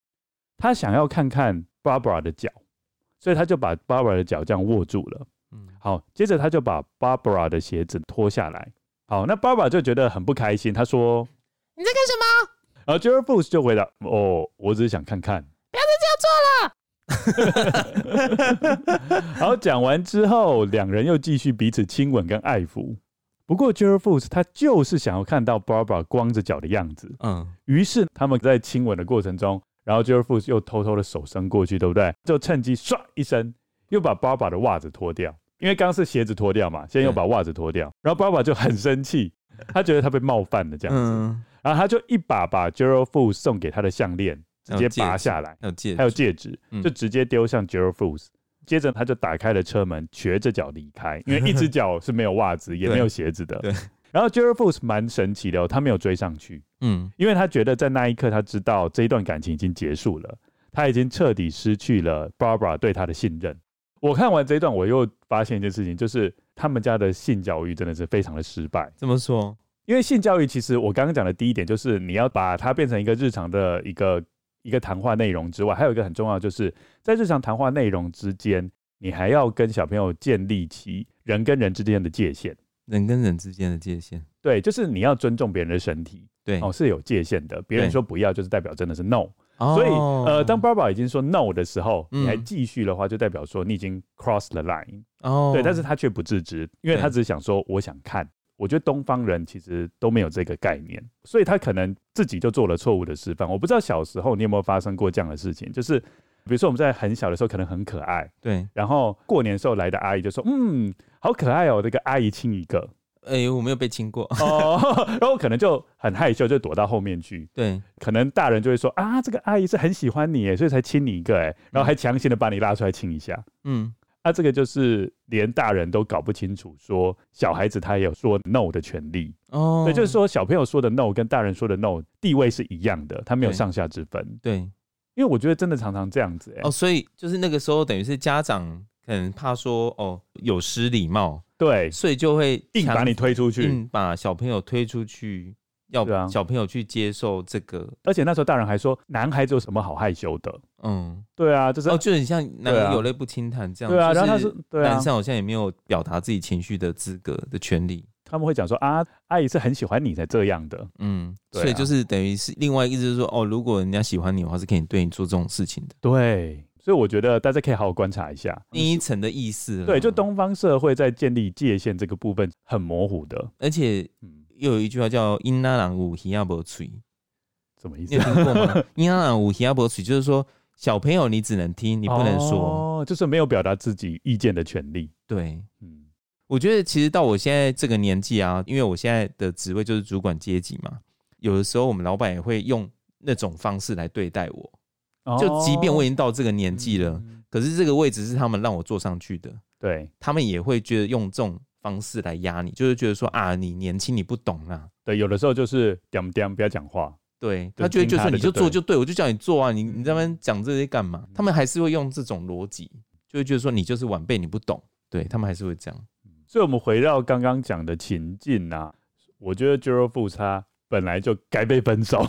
他想要看看 Barbara 的脚。所以他就把 Barbara 的脚这样握住了。嗯，好，接着他就把 Barbara 的鞋子脱下来。好，那 Barbara 就觉得很不开心，他说：“你在干什么？”然后 Gerald Fools 就回答：“哦，我只是想看看。”不要再这样做了。好，讲完之后，两人又继续彼此亲吻跟爱抚。不过 Gerald Fools 他就是想要看到 Barbara 光着脚的样子。嗯，于是他们在亲吻的过程中。然后 Gerald Fools 又偷偷的手伸过去，对不对？就趁机唰一声，又把 Barbara 的袜子脱掉，因为刚刚是鞋子脱掉嘛，现在又把袜子脱掉。然后 Barbara 就很生气，他觉得他被冒犯了这样子，然后他就一把把 Gerald Fools 送给他的项链直接拔下来，还有戒指，就直接丢向 Gerald Fools。接着他就打开了车门，瘸着脚离开，因为一只 脚是没有袜子也没有鞋子的。然后 Gerald Fools 蛮神奇的，哦他没有追上去，嗯，因为他觉得在那一刻他知道这一段感情已经结束了，他已经彻底失去了 Barbara 对他的信任。我看完这一段，我又发现一件事情，就是他们家的性教育真的是非常的失败。怎么说？因为性教育其实我刚刚讲的第一点就是你要把它变成一个日常的一个一个谈话内容之外，还有一个很重要，就是在日常谈话内容之间，你还要跟小朋友建立起人跟人之间的界限。人跟人之间的界限，对，就是你要尊重别人的身体，对，哦，是有界限的。别人说不要，就是代表真的是 no。所以，呃，当 Barbara 已经说 no 的时候，你还继续的话，就代表说你已经 cross the line。哦，对，但是他却不自知，因为他只是想说，我想看。我觉得东方人其实都没有这个概念，所以他可能自己就做了错误的示范。我不知道小时候你有没有发生过这样的事情，就是。比如说我们在很小的时候可能很可爱，对，然后过年时候来的阿姨就说：“嗯，好可爱哦，这个阿姨亲一个。”哎、欸，我没有被亲过哦，然后可能就很害羞，就躲到后面去。对，可能大人就会说啊，这个阿姨是很喜欢你，哎，所以才亲你一个，哎，然后还强行的把你拉出来亲一下。嗯，啊，这个就是连大人都搞不清楚，说小孩子他也有说 no 的权利哦。对，就是说小朋友说的 no 跟大人说的 no 地位是一样的，他没有上下之分。对，因为我觉得真的常常这样子，哎，哦，所以就是那个时候等于是家长可能怕说哦有失礼貌。对，所以就会硬把你推出去，硬把小朋友推出去，要小朋友去接受这个。啊、而且那时候大人还说，男孩子有什么好害羞的？嗯，对啊，就是哦，就很像男人有泪不轻弹这样。对啊，然后他是男生好像也没有表达自己情绪的资格的权利。他们会讲说啊，阿姨是很喜欢你才这样的。嗯，所以就是等于是另外一个意思，就是说哦，如果人家喜欢你的话，是可以对你做这种事情的。对。所以我觉得大家可以好好观察一下第一层的意思。对，就东方社会在建立界限这个部分很模糊的，而且又有一句话叫“阴拉郎无耳无嘴”，什么意思？你有听过吗？“阴拉郎无耳无嘴”就是说小朋友你只能听，你不能说，哦，就是没有表达自己意见的权利。对，嗯，我觉得其实到我现在这个年纪啊，因为我现在的职位就是主管阶级嘛，有的时候我们老板也会用那种方式来对待我。就即便我已经到这个年纪了，可是这个位置是他们让我坐上去的，对，他们也会觉得用这种方式来压你，就是觉得说啊，你年轻，你不懂啊。对，有的时候就是点点不要讲话，对，他觉得就是你就做就对，我就叫你做啊，你你在那边讲这些干嘛？他们还是会用这种逻辑，就会觉得说你就是晚辈，你不懂，对他们还是会这样。所以，我们回到刚刚讲的情境啊，我觉得 Gerald Foods 本来就该被分手，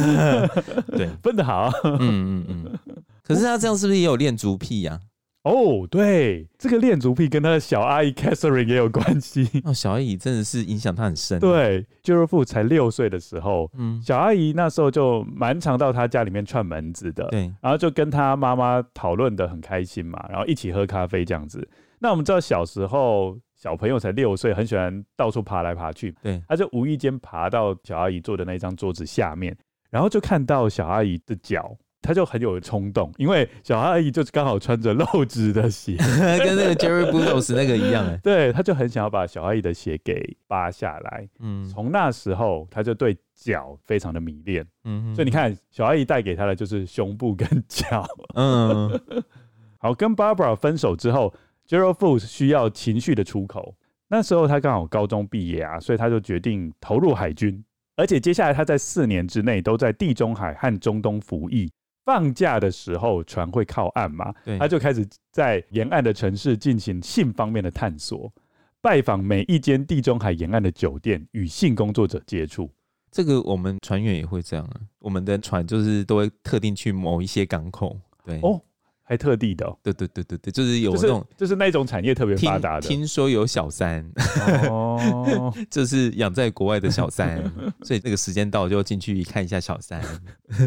对，分的好，嗯嗯嗯。可是他这样是不是也有恋足癖呀？哦，对，这个恋足癖跟他的小阿姨 Catherine 也有关系。哦，小阿姨真的是影响他很深。对 Foods 才六岁的时候，嗯，小阿姨那时候就蛮常到他家里面串门子的，对，然后就跟他妈妈讨论的很开心嘛，然后一起喝咖啡这样子。那我们知道小时候。小朋友才六岁，很喜欢到处爬来爬去。对，他就无意间爬到小阿姨坐的那张桌子下面，然后就看到小阿姨的脚，他就很有冲动，因为小阿姨就是刚好穿着露趾的鞋，跟那个 Jerry Budos 那个一样。对，他就很想要把小阿姨的鞋给扒下来。嗯，从那时候他就对脚非常的迷恋。嗯，所以你看，小阿姨带给他的就是胸部跟脚。嗯，好，跟 Barbara 分手之后。Gerald Foods 需要情绪的出口，那时候他刚好高中毕业啊，所以他就决定投入海军，而且接下来他在四年之内都在地中海和中东服役。放假的时候船会靠岸嘛，他就开始在沿岸的城市进行性方面的探索，拜访每一间地中海沿岸的酒店，与性工作者接触。这个我们船员也会这样啊，我们的船就是都会特定去某一些港口，对哦。还特地的、喔，对对对对对，就是有那种，就是那种产业特别发达的。听说有小三，哦，就是养在国外的小三，所以那个时间到就进去看一下小三。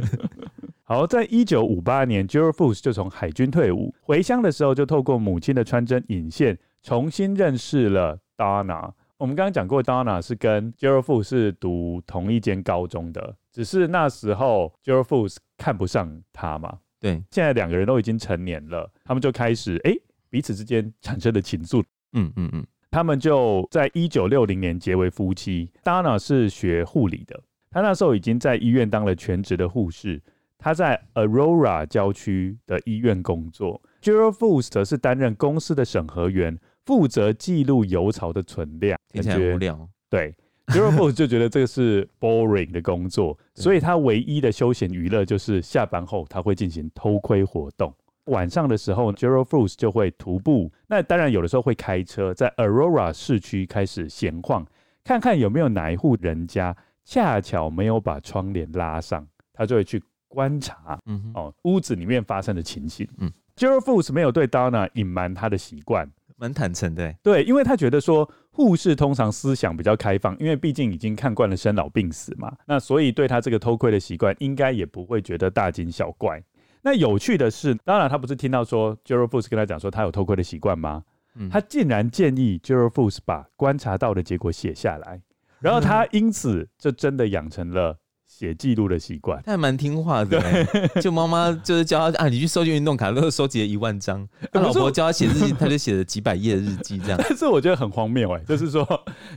好，在一九五八年 Foods 就从海军退伍，回乡的时候就透过母亲的穿针引线，重新认识了 Donna。我们刚刚讲过，Donna 是跟 Foods 是读同一间高中的，只是那时候 Foods 看不上他嘛。对，现在两个人都已经成年了，他们就开始哎，彼此之间产生了情愫。嗯嗯嗯，他们就在一九六零年结为夫妻。Donna 是学护理的，他那时候已经在医院当了全职的护士。他在 Aurora 郊区的医院工作。Gerald Foods 则是担任公司的审核员，负责记录油槽的存量。听起来无聊。对。Foods 就觉得这个是 boring 的工作，所以他唯一的休闲娱乐就是下班后他会进行偷窥活动。晚上的时候 Foods 就会徒步，那当然有的时候会开车，在 Aurora 市区开始闲晃，看看有没有哪一户人家恰巧没有把窗帘拉上，他就会去观察，嗯哼，哦，屋子里面发生的情形。嗯 Foods 没有对 Donna 隐瞒他的习惯。蛮坦诚的，对，因为他觉得说护士通常思想比较开放，因为毕竟已经看惯了生老病死嘛，那所以对他这个偷窥的习惯，应该也不会觉得大惊小怪。那有趣的是，当然他不是听到说 Foods 跟他讲说他有偷窥的习惯吗？嗯，他竟然建议 Foods 把观察到的结果写下来，然后他因此就真的养成了写记录的习惯，他还蛮听话的。就妈妈就是教他啊，你去收集运动卡，然后收集了一万张。他老婆教他写日记，他就写了几百页的日记这样。但是我觉得很荒谬哎，就是说，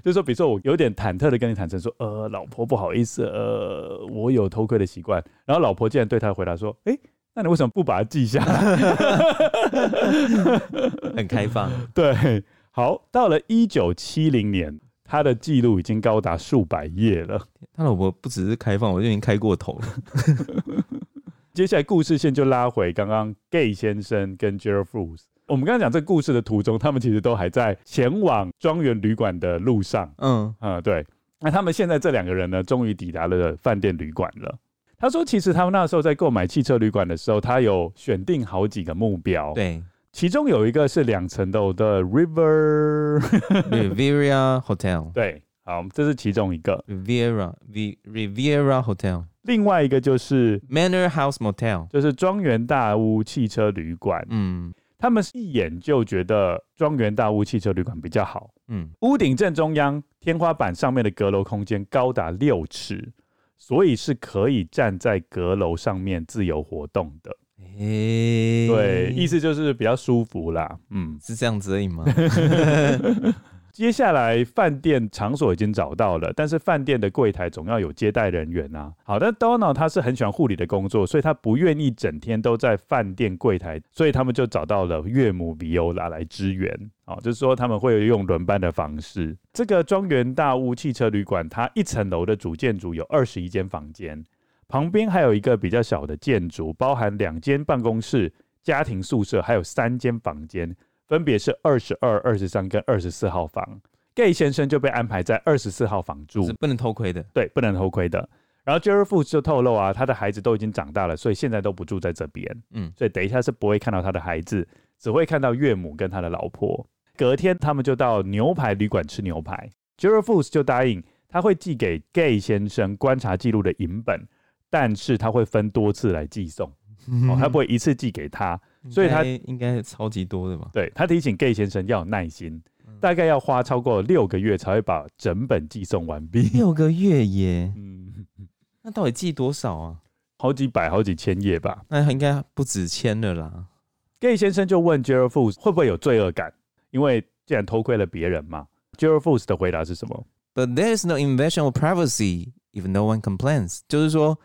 就是说，比如说我有点忐忑的跟你坦诚说，呃，老婆不好意思，呃，我有偷窥的习惯。然后老婆竟然对他回答说，哎、欸，那你为什么不把它记下来？很开放。对，好，到了一九七零年。他的记录已经高达数百页了。他老婆不只是开放，我就已经开过头了。接下来故事线就拉回刚刚 Gay 先生跟 Gerald Fools。我们刚刚讲这个故事的途中，他们其实都还在前往庄园旅馆的路上。嗯嗯，对。那他们现在这两个人呢，终于抵达了饭店旅馆了。他说，其实他们那时候在购买汽车旅馆的时候，他有选定好几个目标。对。其中有一个是两层楼的 River Riviera Hotel，对，好，这是其中一个 Riviera Riviera Hotel。另外一个就是 Manor House Motel，就是庄园大屋汽车旅馆。嗯，他们一眼就觉得庄园大屋汽车旅馆比较好。嗯，屋顶正中央，天花板上面的阁楼空间高达六尺，所以是可以站在阁楼上面自由活动的。欸、对，意思就是比较舒服啦。嗯，是这样子而已吗？接下来饭店场所已经找到了，但是饭店的柜台总要有接待人员啊。好的，Donald 他是很喜欢护理的工作，所以他不愿意整天都在饭店柜台，所以他们就找到了岳母 Viola 来支援。好，就是说他们会用轮班的方式。这个庄园大屋汽车旅馆，它一层楼的主建筑有二十一间房间。旁边还有一个比较小的建筑，包含两间办公室、家庭宿舍，还有三间房间，分别是二十二、二十三跟二十四号房。Gay 先生就被安排在二十四号房住，是不能偷窥的。对，不能偷窥的。然后 Gerald Fools 就透露啊，他的孩子都已经长大了，所以现在都不住在这边。嗯，所以等一下是不会看到他的孩子，只会看到岳母跟他的老婆。隔天他们就到牛排旅馆吃牛排。Gerald Fools 就答应他会寄给 Gay 先生观察记录的影本。但是他会分多次来寄送，哦，他不会一次寄给他，所以他应该超级多的吧？对，他提醒 Gay 先生要有耐心，大概要花超过六个月才会把整本寄送完毕。六个月耶，嗯，那到底寄多少啊？好几百、好几千页吧？那应该不止千了啦。Gay 先生就问 Gerald Fools 会不会有罪恶感，因为既然偷窥了别人嘛。Gerald Fools 的回答是什么？But there is no invasion of privacy if no one complains，就是说。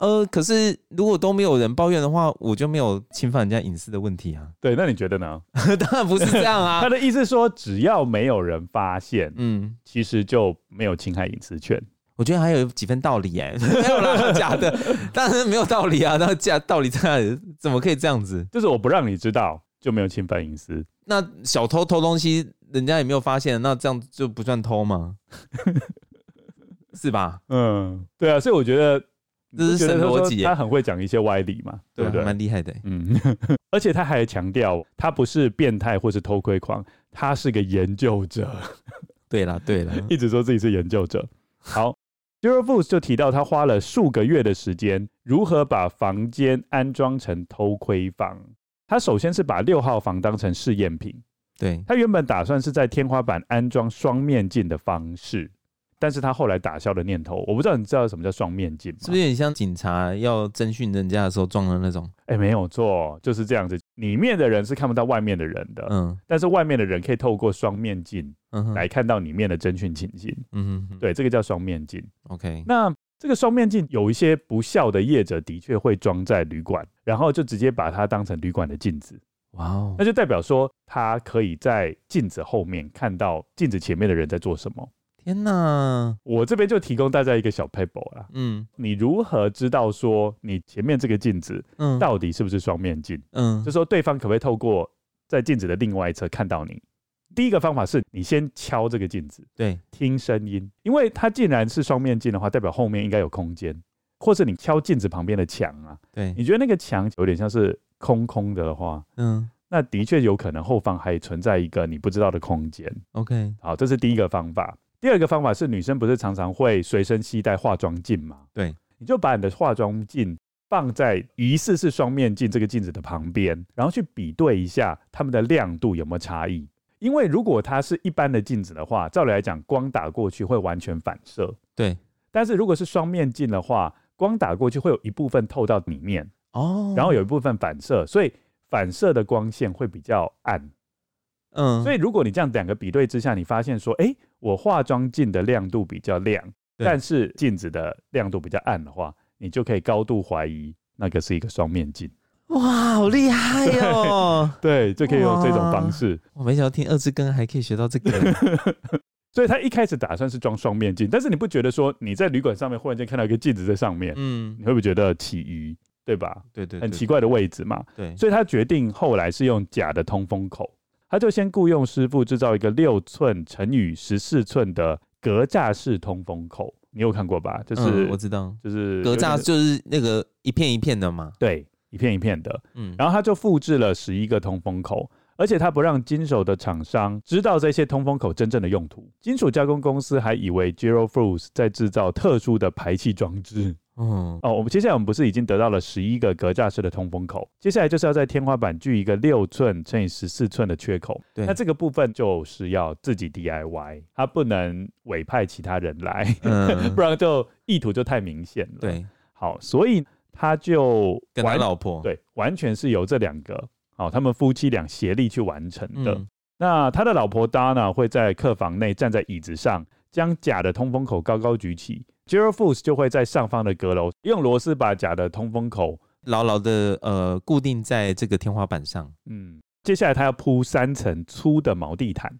呃，可是如果都没有人抱怨的话，我就没有侵犯人家隐私的问题啊。对，那你觉得呢？当然不是这样啊。他的意思说，只要没有人发现，嗯，其实就没有侵害隐私权。我觉得还有几分道理哎、欸，没有啦，假的，当然没有道理啊。那假道理在哪里？怎么可以这样子？就是我不让你知道，就没有侵犯隐私。那小偷偷东西，人家也没有发现，那这样就不算偷吗？是吧？嗯，对啊，所以我觉得。这是神逻辑，他很会讲一些歪理嘛，对不对？蛮厉害的，嗯。而且他还强调，他不是变态或是偷窥狂，他是个研究者。对了，对了，一直说自己是研究者。好，Gerald Fools 就提到他花了数个月的时间，如何把房间安装成偷窥房。他首先是把六号房当成试验品，对，他原本打算是在天花板安装双面镜的方式。但是他后来打消了念头，我不知道你知道什么叫双面镜吗？是不是有点像警察要侦讯人家的时候装的那种？哎、欸，没有错，就是这样子。里面的人是看不到外面的人的，嗯，但是外面的人可以透过双面镜，来看到里面的侦讯情形，嗯哼，对，这个叫双面镜。OK，那这个双面镜有一些不孝的业者的确会装在旅馆，然后就直接把它当成旅馆的镜子。哇哦，那就代表说他可以在镜子后面看到镜子前面的人在做什么。天呐，我这边就提供大家一个小 paper 啦。嗯，你如何知道说你前面这个镜子，嗯，到底是不是双面镜？嗯，就说对方可不可以透过在镜子的另外一侧看到你？第一个方法是你先敲这个镜子，对，听声音，因为它既然是双面镜的话，代表后面应该有空间，或是你敲镜子旁边的墙啊，对，你觉得那个墙有点像是空空的的话，嗯，那的确有可能后方还存在一个你不知道的空间。OK，好，这是第一个方法。第二个方法是，女生不是常常会随身携带化妆镜吗？对，你就把你的化妆镜放在疑似是双面镜这个镜子的旁边，然后去比对一下它们的亮度有没有差异。因为如果它是一般的镜子的话，照理来讲，光打过去会完全反射。对，但是如果是双面镜的话，光打过去会有一部分透到里面哦，然后有一部分反射，所以反射的光线会比较暗。嗯，所以如果你这样两个比对之下，你发现说，哎、欸，我化妆镜的亮度比较亮，但是镜子的亮度比较暗的话，你就可以高度怀疑那个是一个双面镜。哇，好厉害哦！对，就可以用这种方式。我没想到听二字根还可以学到这个。所以他一开始打算是装双面镜，但是你不觉得说你在旅馆上面忽然间看到一个镜子在上面，嗯，你会不会觉得起疑，对吧？对对，很奇怪的位置嘛。对，所以他决定后来是用假的通风口，他就先雇佣师傅制造一个六寸乘以十四寸的格栅式通风口，你有看过吧？就是我知道，就是格栅就是那个一片一片的嘛，对，一片一片的，嗯，然后他就复制了十一个通风口。而且他不让金手的厂商知道这些通风口真正的用途。金属加工公司还以为 Gerald Furse 在制造特殊的排气装置。嗯，哦，我们接下来我们不是已经得到了十一个格栅式的通风口？接下来就是要在天花板锯一个六寸乘以十四寸的缺口。对，那这个部分就是要自己 DIY，他不能委派其他人来，嗯、不然就意图就太明显了。对，好，所以他就跟他老婆对，完全是由这两个。哦，他们夫妻俩协力去完成的。嗯、那他的老婆 Donna 会在客房内站在椅子上，将假的通风口高高举起。Gerald Furse 就会在上方的阁楼用螺丝把假的通风口牢牢的呃固定在这个天花板上。嗯，接下来他要铺三层粗的毛地毯，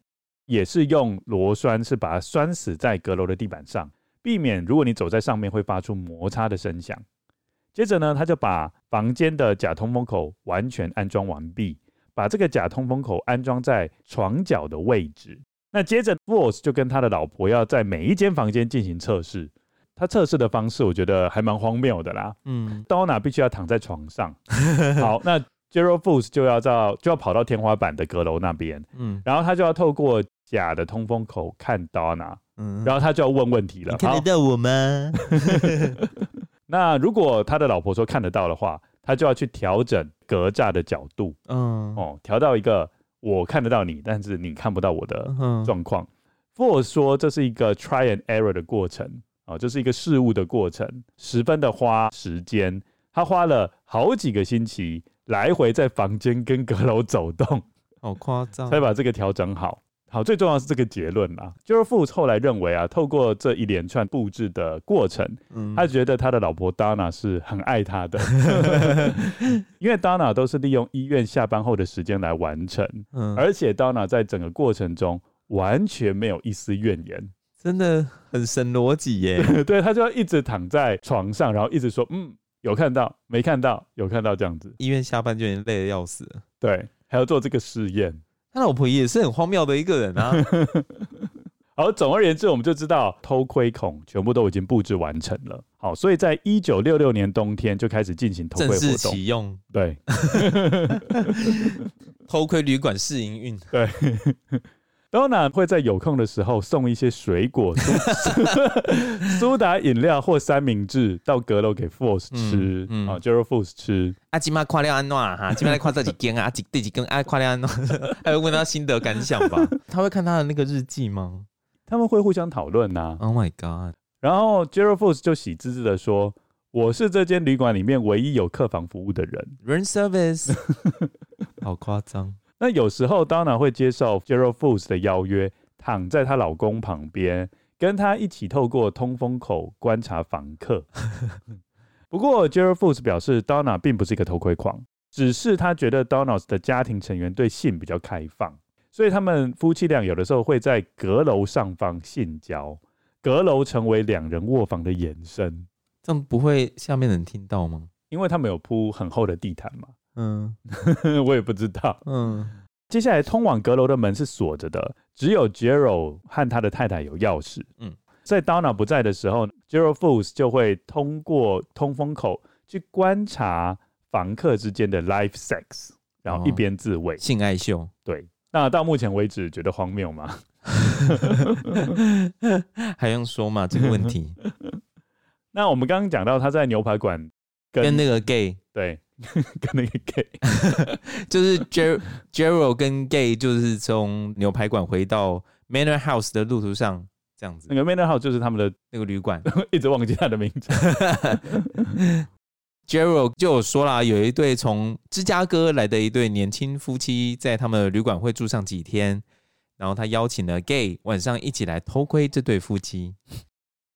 也是用螺栓是把它拴死在阁楼的地板上，避免如果你走在上面会发出摩擦的声响。接着呢，他就把房间的假通风口完全安装完毕，把这个假通风口安装在床角的位置。那接着 f o r c e 就跟他的老婆要在每一间房间进行测试。他测试的方式，我觉得还蛮荒谬的啦。嗯，Donna 必须要躺在床上。好，那 Gerald Furse 就要到就要跑到天花板的阁楼那边。嗯，然后他就要透过假的通风口看 Donna。嗯，然后他就要问问题了。你看得到我吗？那如果他的老婆说看得到的话，他就要去调整格栅的角度，嗯，哦，调到一个我看得到你，但是你看不到我的状况。嗯、说这是一个 try and error 的过程，哦，这是一个事物的过程，十分的花时间。他花了好几个星期来回在房间跟阁楼走动，好夸张，才把这个调整好。好，最重要的是这个结论啦。Gerald Furse 后来认为啊，透过这一连串布置的过程，嗯、他觉得他的老婆 Donna 是很爱他的，因为 Donna 都是利用医院下班后的时间来完成，嗯、而且 Donna 在整个过程中完全没有一丝怨言，真的很神逻辑耶。对，他就要一直躺在床上，然后一直说，嗯，有看到，没看到，有看到这样子。医院下班就已经累得要死了，对，还要做这个试验。他老婆也是很荒谬的一个人啊。好，总而言之，我们就知道偷窥孔全部都已经布置完成了。好，所以在一九六六年冬天就开始进行偷窥活动，正式启用。对，偷窥旅馆试营运。对。Donna 会在有空的时候送一些水果、苏打饮料或三明治到阁楼给 Force 吃，嗯，啊，Gerald Force 吃。阿吉玛夸了安诺哈，吉玛来夸这几根啊，几对几根啊，夸了安诺，还会问他心得感想吧？他会看他的那个日记吗？他们会互相讨论呐。Oh my god！然后 Gerald Force 就喜滋滋的说：“我是这间旅馆里面唯一有客房服务的人，room service。”好夸张。那有时候，Donna 会接受 Gerald Furse 的邀约，躺在她老公旁边，跟他一起透过通风口观察房客。不过，Gerald Furse 表示，Donna 并不是一个偷窥狂，只是他觉得 Donna 的家庭成员对性比较开放，所以他们夫妻俩有的时候会在阁楼上方性交，阁楼成为两人卧房的延伸。这样不会下面能听到吗？因为他们有铺很厚的地毯嘛。嗯，我也不知道。嗯，接下来通往阁楼的门是锁着的，只有 Gerald 和他的太太有钥匙。嗯，在 Donna 不在的时候，Gerald Furse 就会通过通风口去观察房客之间的 live sex，然后一边自慰、哦、性爱秀。对，那到目前为止觉得荒谬吗？还用说吗？这个问题。那我们刚刚讲到他在牛排馆跟，跟那个 gay 对。跟那个 gay，就是 Ger Gerald 跟 gay，就是从牛排馆回到 Manor House 的路途上，这样子。那个 Manor House 就是他们的那个旅馆，一直忘记他的名字。Gerald 就有说啦，有一对从芝加哥来的一对年轻夫妻，在他们的旅馆会住上几天，然后他邀请了 Gay 晚上一起来偷窥这对夫妻。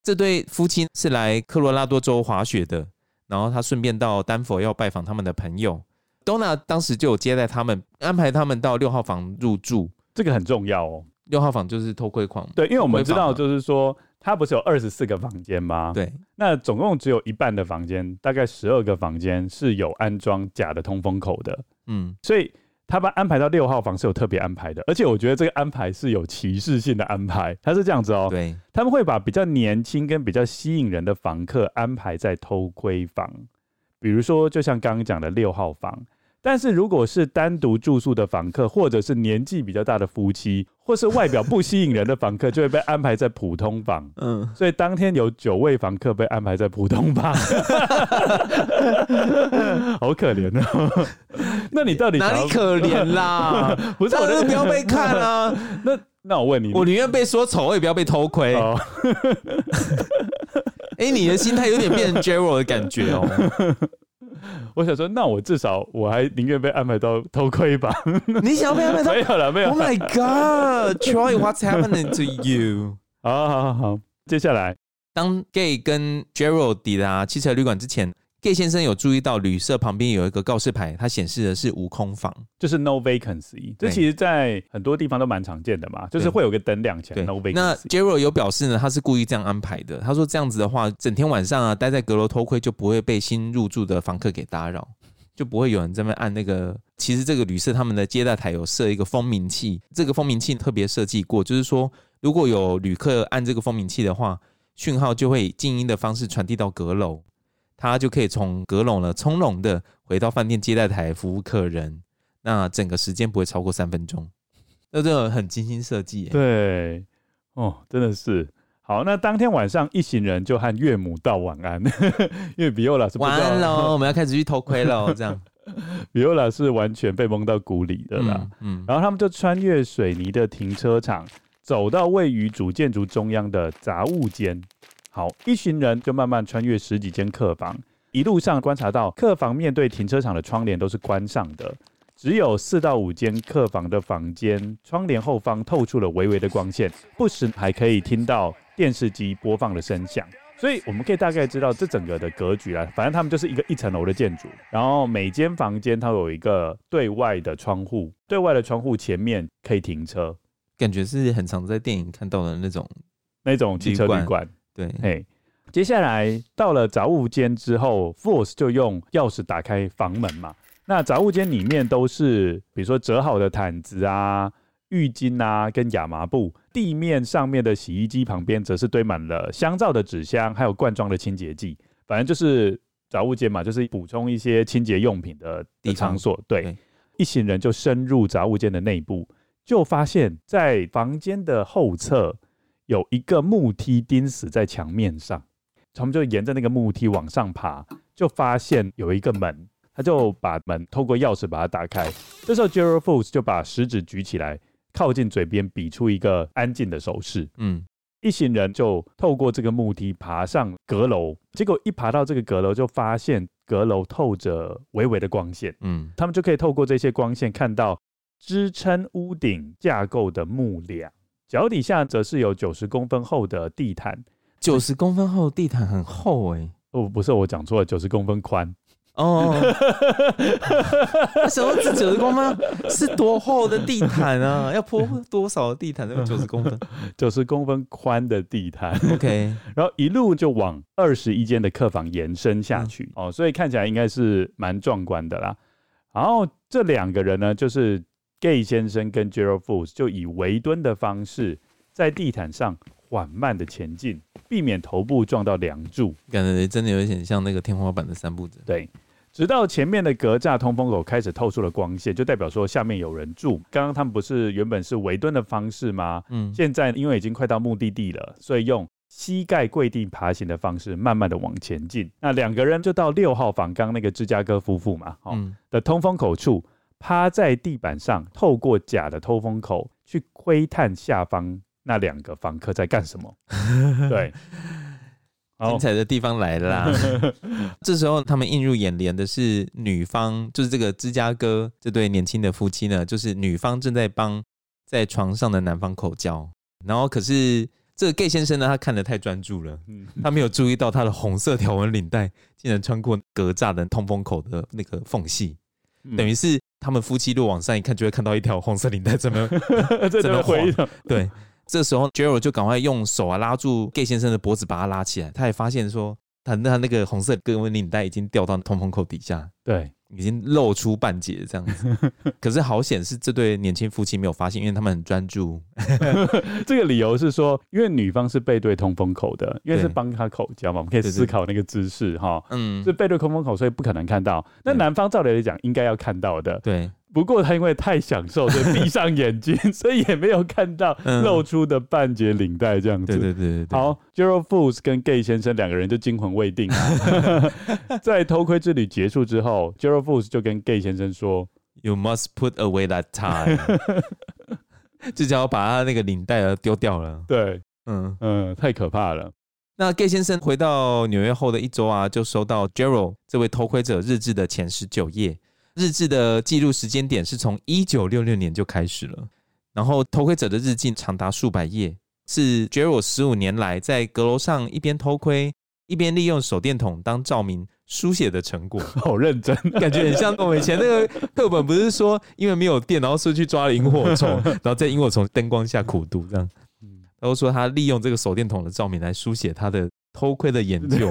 这对夫妻是来科罗拉多州滑雪的，然后他顺便到丹佛要拜访他们的朋友。Donna 当时就有接待他们，安排他们到六号房入住，这个很重要哦。六号房就是偷窥狂，对，因为我们知道，就是说，它不是有二十四个房间吗？对，那总共只有一半的房间，大概十二个房间是有安装假的通风口的。嗯，所以他把安排到六号房是有特别安排的，而且我觉得这个安排是有歧视性的安排，他是这样子哦。对，他们会把比较年轻跟比较吸引人的房客安排在偷窥房，比如说，就像刚刚讲的六号房。但是如果是单独住宿的房客，或者是年纪比较大的夫妻，或是外表不吸引人的房客，就会被安排在普通房。嗯，所以当天有九位房客被安排在普通房，好可怜哦。那你到底哪里可怜啦？不是，我就不要被看啊。那那我问你，我宁愿被说丑，我也不要被偷窥。哦。哎，你的心态有点变成 Gerald 的感觉哦。我想说，那我至少我还宁愿被安排到偷窥吧。你想要被安排到？没有了，没有。Oh my God，Troy，What's happening to you？好好好好，接下来，当 Gay 跟 Gerald 抵达汽车旅馆之前。Gay 先生有注意到旅社旁边有一个告示牌，它显示的是无空房，就是 no vacancy。这其实，在很多地方都蛮常见的嘛，就是会有个灯亮起来，no vacancy。那 Gerald 有表示呢，他是故意这样安排的。他说这样子的话，整天晚上啊，待在阁楼偷窥就不会被新入住的房客给打扰，就不会有人在那边按那个。其实这个旅社他们的接待台有设一个蜂鸣器，这个蜂鸣器特别设计过，就是说如果有旅客按这个蜂鸣器的话，讯号就会以静音的方式传递到阁楼。他就可以从阁楼呢，从容的回到饭店接待台服务客人，那整个时间不会超过三分钟，那这个很精心设计。对，哦，真的是好。那当天晚上，一行人就和岳母道晚安，因为比欧拉是晚安喽，我们要开始去偷窥喽。这样，比欧拉是完全被蒙到鼓里的啦。嗯，嗯，然后他们就穿越水泥的停车场，走到位于主建筑中央的杂物间。好，一行人就慢慢穿越十几间客房，一路上观察到客房面对停车场的窗帘都是关上的，只有四到五间客房的房间窗帘后方透出了微微的光线，不时还可以听到电视机播放的声响。所以我们可以大概知道这整个的格局啊，反正他们就是一个一层楼的建筑，然后每间房间它有一个对外的窗户，对外的窗户前面可以停车，感觉是很常在电影看到的那种那种汽车旅馆。对，嘿，接下来到了杂物间之后，Force 就用钥匙打开房门嘛。那杂物间里面都是，比如说折好的毯子啊、浴巾啊，跟亚麻布。地面上面的洗衣机旁边，则是堆满了香皂的纸箱，还有罐装的清洁剂。反正就是杂物间嘛，就是补充一些清洁用品的场所。对，对，一行人就深入杂物间的内部，就发现，在房间的后侧。有一个木梯钉死在墙面上，他们就沿着那个木梯往上爬，就发现有一个门，他就把门透过钥匙把它打开。这时候，Gerald Fools 就把食指举起来，靠近嘴边，比出一个安静的手势。嗯，一行人就透过这个木梯爬上阁楼，结果一爬到这个阁楼，就发现阁楼透着微微的光线。嗯，他们就可以透过这些光线看到支撑屋顶架构的木梁。脚底下则是有九十公分厚的地毯，九十公分厚的地毯很厚哎、欸，哦不是我讲错了，九十公分宽哦，什么是九十公分？是多厚的地毯啊？要铺多少的地毯？那个九十公分，九十公分宽的地毯，OK，然后一路就往二十一间的客房延伸下去、嗯、哦，所以看起来应该是蛮壮观的啦。然后这两个人呢，就是。Gay 先生跟 Gerald Fools 就以围蹲的方式在地毯上缓慢的前进，避免头部撞到梁柱，感觉真的有点像那个天花板的三步子。对，直到前面的格栅通风口开始透出了光线，就代表说下面有人住。刚刚他们不是原本是围蹲的方式吗？嗯，现在因为已经快到目的地了，所以用膝盖跪地爬行的方式，慢慢的往前进。那两个人就到六号房，刚那个芝加哥夫妇嘛，哦、嗯、的通风口处。趴在地板上，透过假的通风口去窥探下方那两个房客在干什么。对，精彩的地方来了啦！这时候他们映入眼帘的是女方，就是这个芝加哥这对年轻的夫妻呢，就是女方正在帮在床上的男方口交，然后可是。这个 gay 先生呢，他看得太专注了，他没有注意到他的红色条纹领带竟然穿过格栅的通风口的那个缝隙，等于是他们夫妻路往上一看，就会看到一条红色领带怎么怎么晃。对，这时候 Gerald 就赶快用手啊拉住 gay 先生的脖子，把他拉起来。他也发现说，他那那个红色格纹领带已经掉到通风口底下。对。已经露出半截这样子，可是好险是这对年轻夫妻没有发现，因为他们很专注。这个理由是说，因为女方是背对通风口的，因为是帮他口交嘛，我们可以思考那个姿势哈。嗯，是背对通风口，所以不可能看到。那男方照理来讲应该要看到的。对。不过他因为太享受，所以闭上眼睛，所以也没有看到 露出的半截领带这样子。对对对对。好，Gerald Fools 跟 Gay 先生两个人就惊魂未定。在偷窥之旅结束之后，Gerald Fools 就跟 Gay 先生说：“You must put away that tie。”就叫我把他那个领带丢掉了。对，嗯嗯，太可怕了。那 Gay 先生回到纽约后的一周啊，就收到 Gerald 这位偷窥者日志的前十九页。日志的记录时间点是从一九六六年就开始了，然后偷窥者的日记长达数百页，是 Gerald 十五年来在阁楼上一边偷窥一边利用手电筒当照明书写的成果。好认真，感觉很像我们以前那个课本，不是说因为没有电，然后是去抓萤火虫，然后在萤火虫灯光下苦读这样。然后说他利用这个手电筒的照明来书写他的偷窥的研究。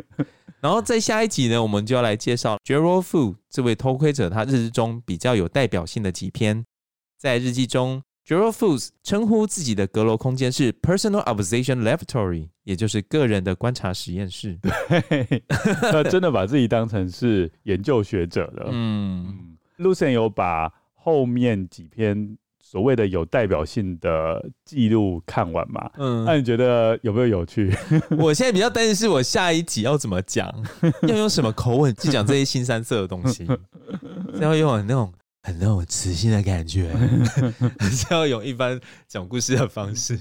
然后在下一集呢，我们就要来介绍 Gerald Fools 这位偷窥者，他日志中比较有代表性的几篇。在日记中，Gerald Fools 称呼自己的阁楼空间是 Personal Observation Laboratory，也就是个人的观察实验室。对，他真的把自己当成是研究学者了。嗯，Lucien 有把后面几篇。所谓的有代表性的记录看完嘛？嗯，那你觉得有没有有趣？我现在比较担心是我下一集要怎么讲，要用什么口吻去讲这些新三色的东西？是要用那种很那种磁性的感觉，还 是要用一般讲故事的方式？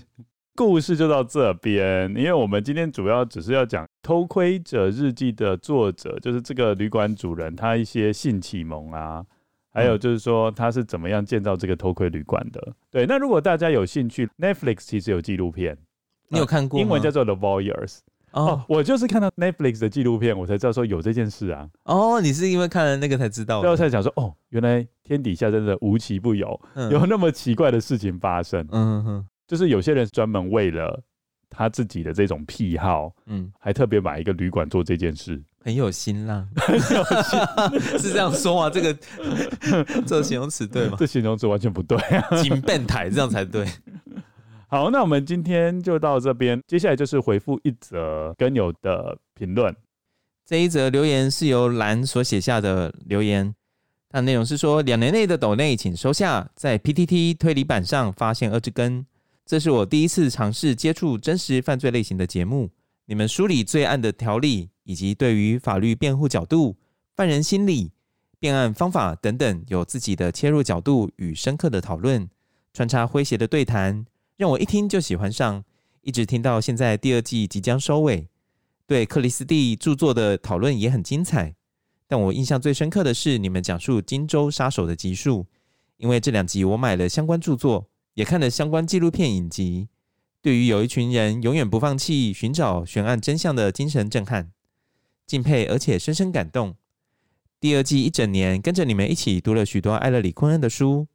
故事就到这边，因为我们今天主要只是要讲《偷窥者日记》的作者，就是这个旅馆主人，他一些性启蒙啊。还有就是说，他是怎么样建造这个偷窥旅馆的？对，那如果大家有兴趣，Netflix 其实有纪录片，你有看过？英文叫做《The Voyeurs》。哦，我就是看到 Netflix 的纪录片，我才知道说有这件事啊。哦，你是因为看了那个才知道？最后才想说，哦，原来天底下真的无奇不有，嗯、有那么奇怪的事情发生。嗯哼，就是有些人专门为了他自己的这种癖好，嗯，还特别买一个旅馆做这件事。很有心啦，很有心，是这样说吗？这个 这个形容词对吗？这形容词完全不对啊，紧变台这样才对。好，那我们今天就到这边，接下来就是回复一则跟友的评论。这一则留言是由兰所写下的留言，它的内容是说：两年内的抖内请收下，在 PTT 推理板上发现二之根，这是我第一次尝试接触真实犯罪类型的节目。你们梳理罪案的条例，以及对于法律辩护角度、犯人心理、辩案方法等等，有自己的切入角度与深刻的讨论，穿插诙谐的对谈，让我一听就喜欢上，一直听到现在第二季即将收尾。对克里斯蒂著作的讨论也很精彩，但我印象最深刻的是你们讲述金州杀手的集数，因为这两集我买了相关著作，也看了相关纪录片影集。对于有一群人永远不放弃寻找悬案真相的精神震撼、敬佩，而且深深感动。第二季一整年跟着你们一起读了许多艾勒里昆恩的书，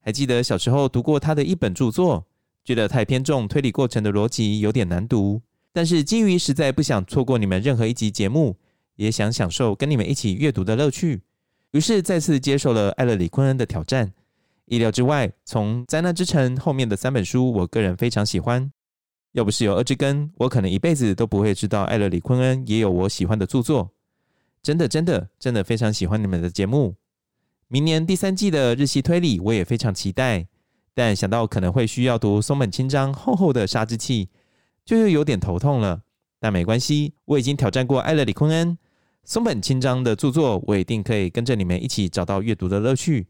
还记得小时候读过他的一本著作，觉得太偏重推理过程的逻辑有点难读。但是基于实在不想错过你们任何一集节目，也想享受跟你们一起阅读的乐趣，于是再次接受了艾勒里昆恩的挑战。意料之外，从《灾难之城》后面的三本书，我个人非常喜欢。要不是有恶之根，我可能一辈子都不会知道艾勒里昆恩也有我喜欢的著作。真的，真的，真的非常喜欢你们的节目。明年第三季的日系推理，我也非常期待。但想到可能会需要读松本清张厚厚的《杀之气》，就又有点头痛了。但没关系，我已经挑战过艾勒里昆恩、松本清张的著作，我一定可以跟着你们一起找到阅读的乐趣。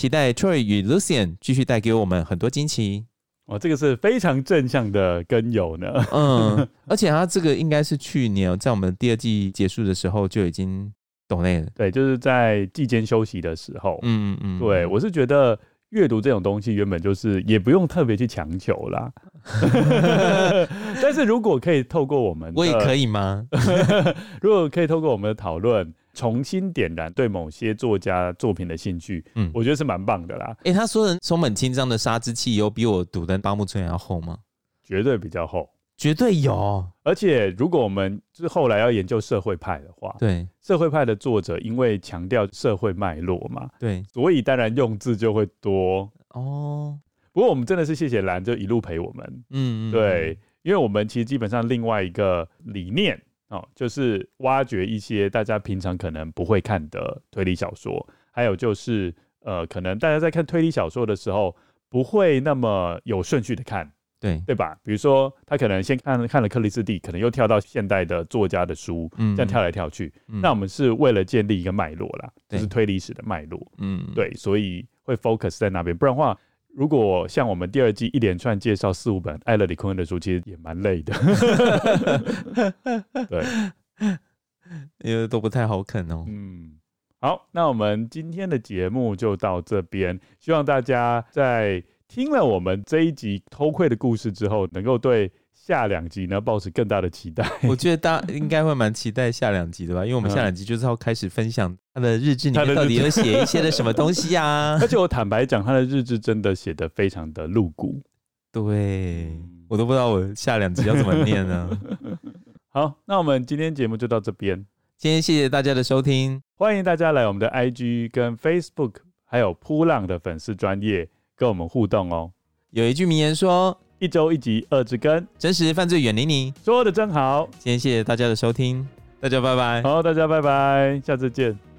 期待 Troy 与 Lucien 继续带给我们很多惊奇哦，这个是非常正向的跟友呢。嗯，而且他这个应该是去年在我们第二季结束的时候就已经懂内了。对，就是在季间休息的时候。嗯嗯嗯。对，我是觉得阅读这种东西原本就是也不用特别去强求啦。但是如果可以透过我们，我也可以吗？如果可以透过我们的讨论。重新点燃对某些作家作品的兴趣，嗯，我觉得是蛮棒的啦。哎、欸，他说的松本清张的《杀之气》有比我读的《八木村》要厚吗？绝对比较厚，绝对有。而且，如果我们是后来要研究社会派的话，对，社会派的作者因为强调社会脉络嘛，对，所以当然用字就会多哦。不过我们真的是谢谢兰，就一路陪我们，嗯，嗯，对，因为我们其实基本上另外一个理念。哦，就是挖掘一些大家平常可能不会看的推理小说，还有就是呃，可能大家在看推理小说的时候不会那么有顺序的看，对对吧？比如说他可能先看看了克里斯蒂，可能又跳到现代的作家的书，嗯，这样跳来跳去。嗯，那我们是为了建立一个脉络啦，就是推理史的脉络，嗯，对，所以会 focus 在那边，不然的话。如果像我们第二季一连串介绍四五本艾勒里昆恩的书，其实也蛮累的。对，因为都不太好啃哦。嗯，好，那我们今天的节目就到这边，希望大家在听了我们这一集偷窥的故事之后，能够对。下两集呢，抱持更大的期待。我觉得大家应该会蛮期待下两集的吧，因为我们下两集就是要开始分享他的日志里面到底有写一些的什么东西呀、啊。而且我坦白讲，他的日志真的写得非常的露骨。对，我都不知道我下两集要怎么念呢。好，那我们今天节目就到这边。今天谢谢大家的收听，欢迎大家来我们的 IG 跟 Facebook，还有扑浪的粉丝专业跟我们互动哦。有一句名言说。一周一集，二之根，真实犯罪远离你，说的真好。今天谢谢大家的收听，大家拜拜。好，大家拜拜，下次见。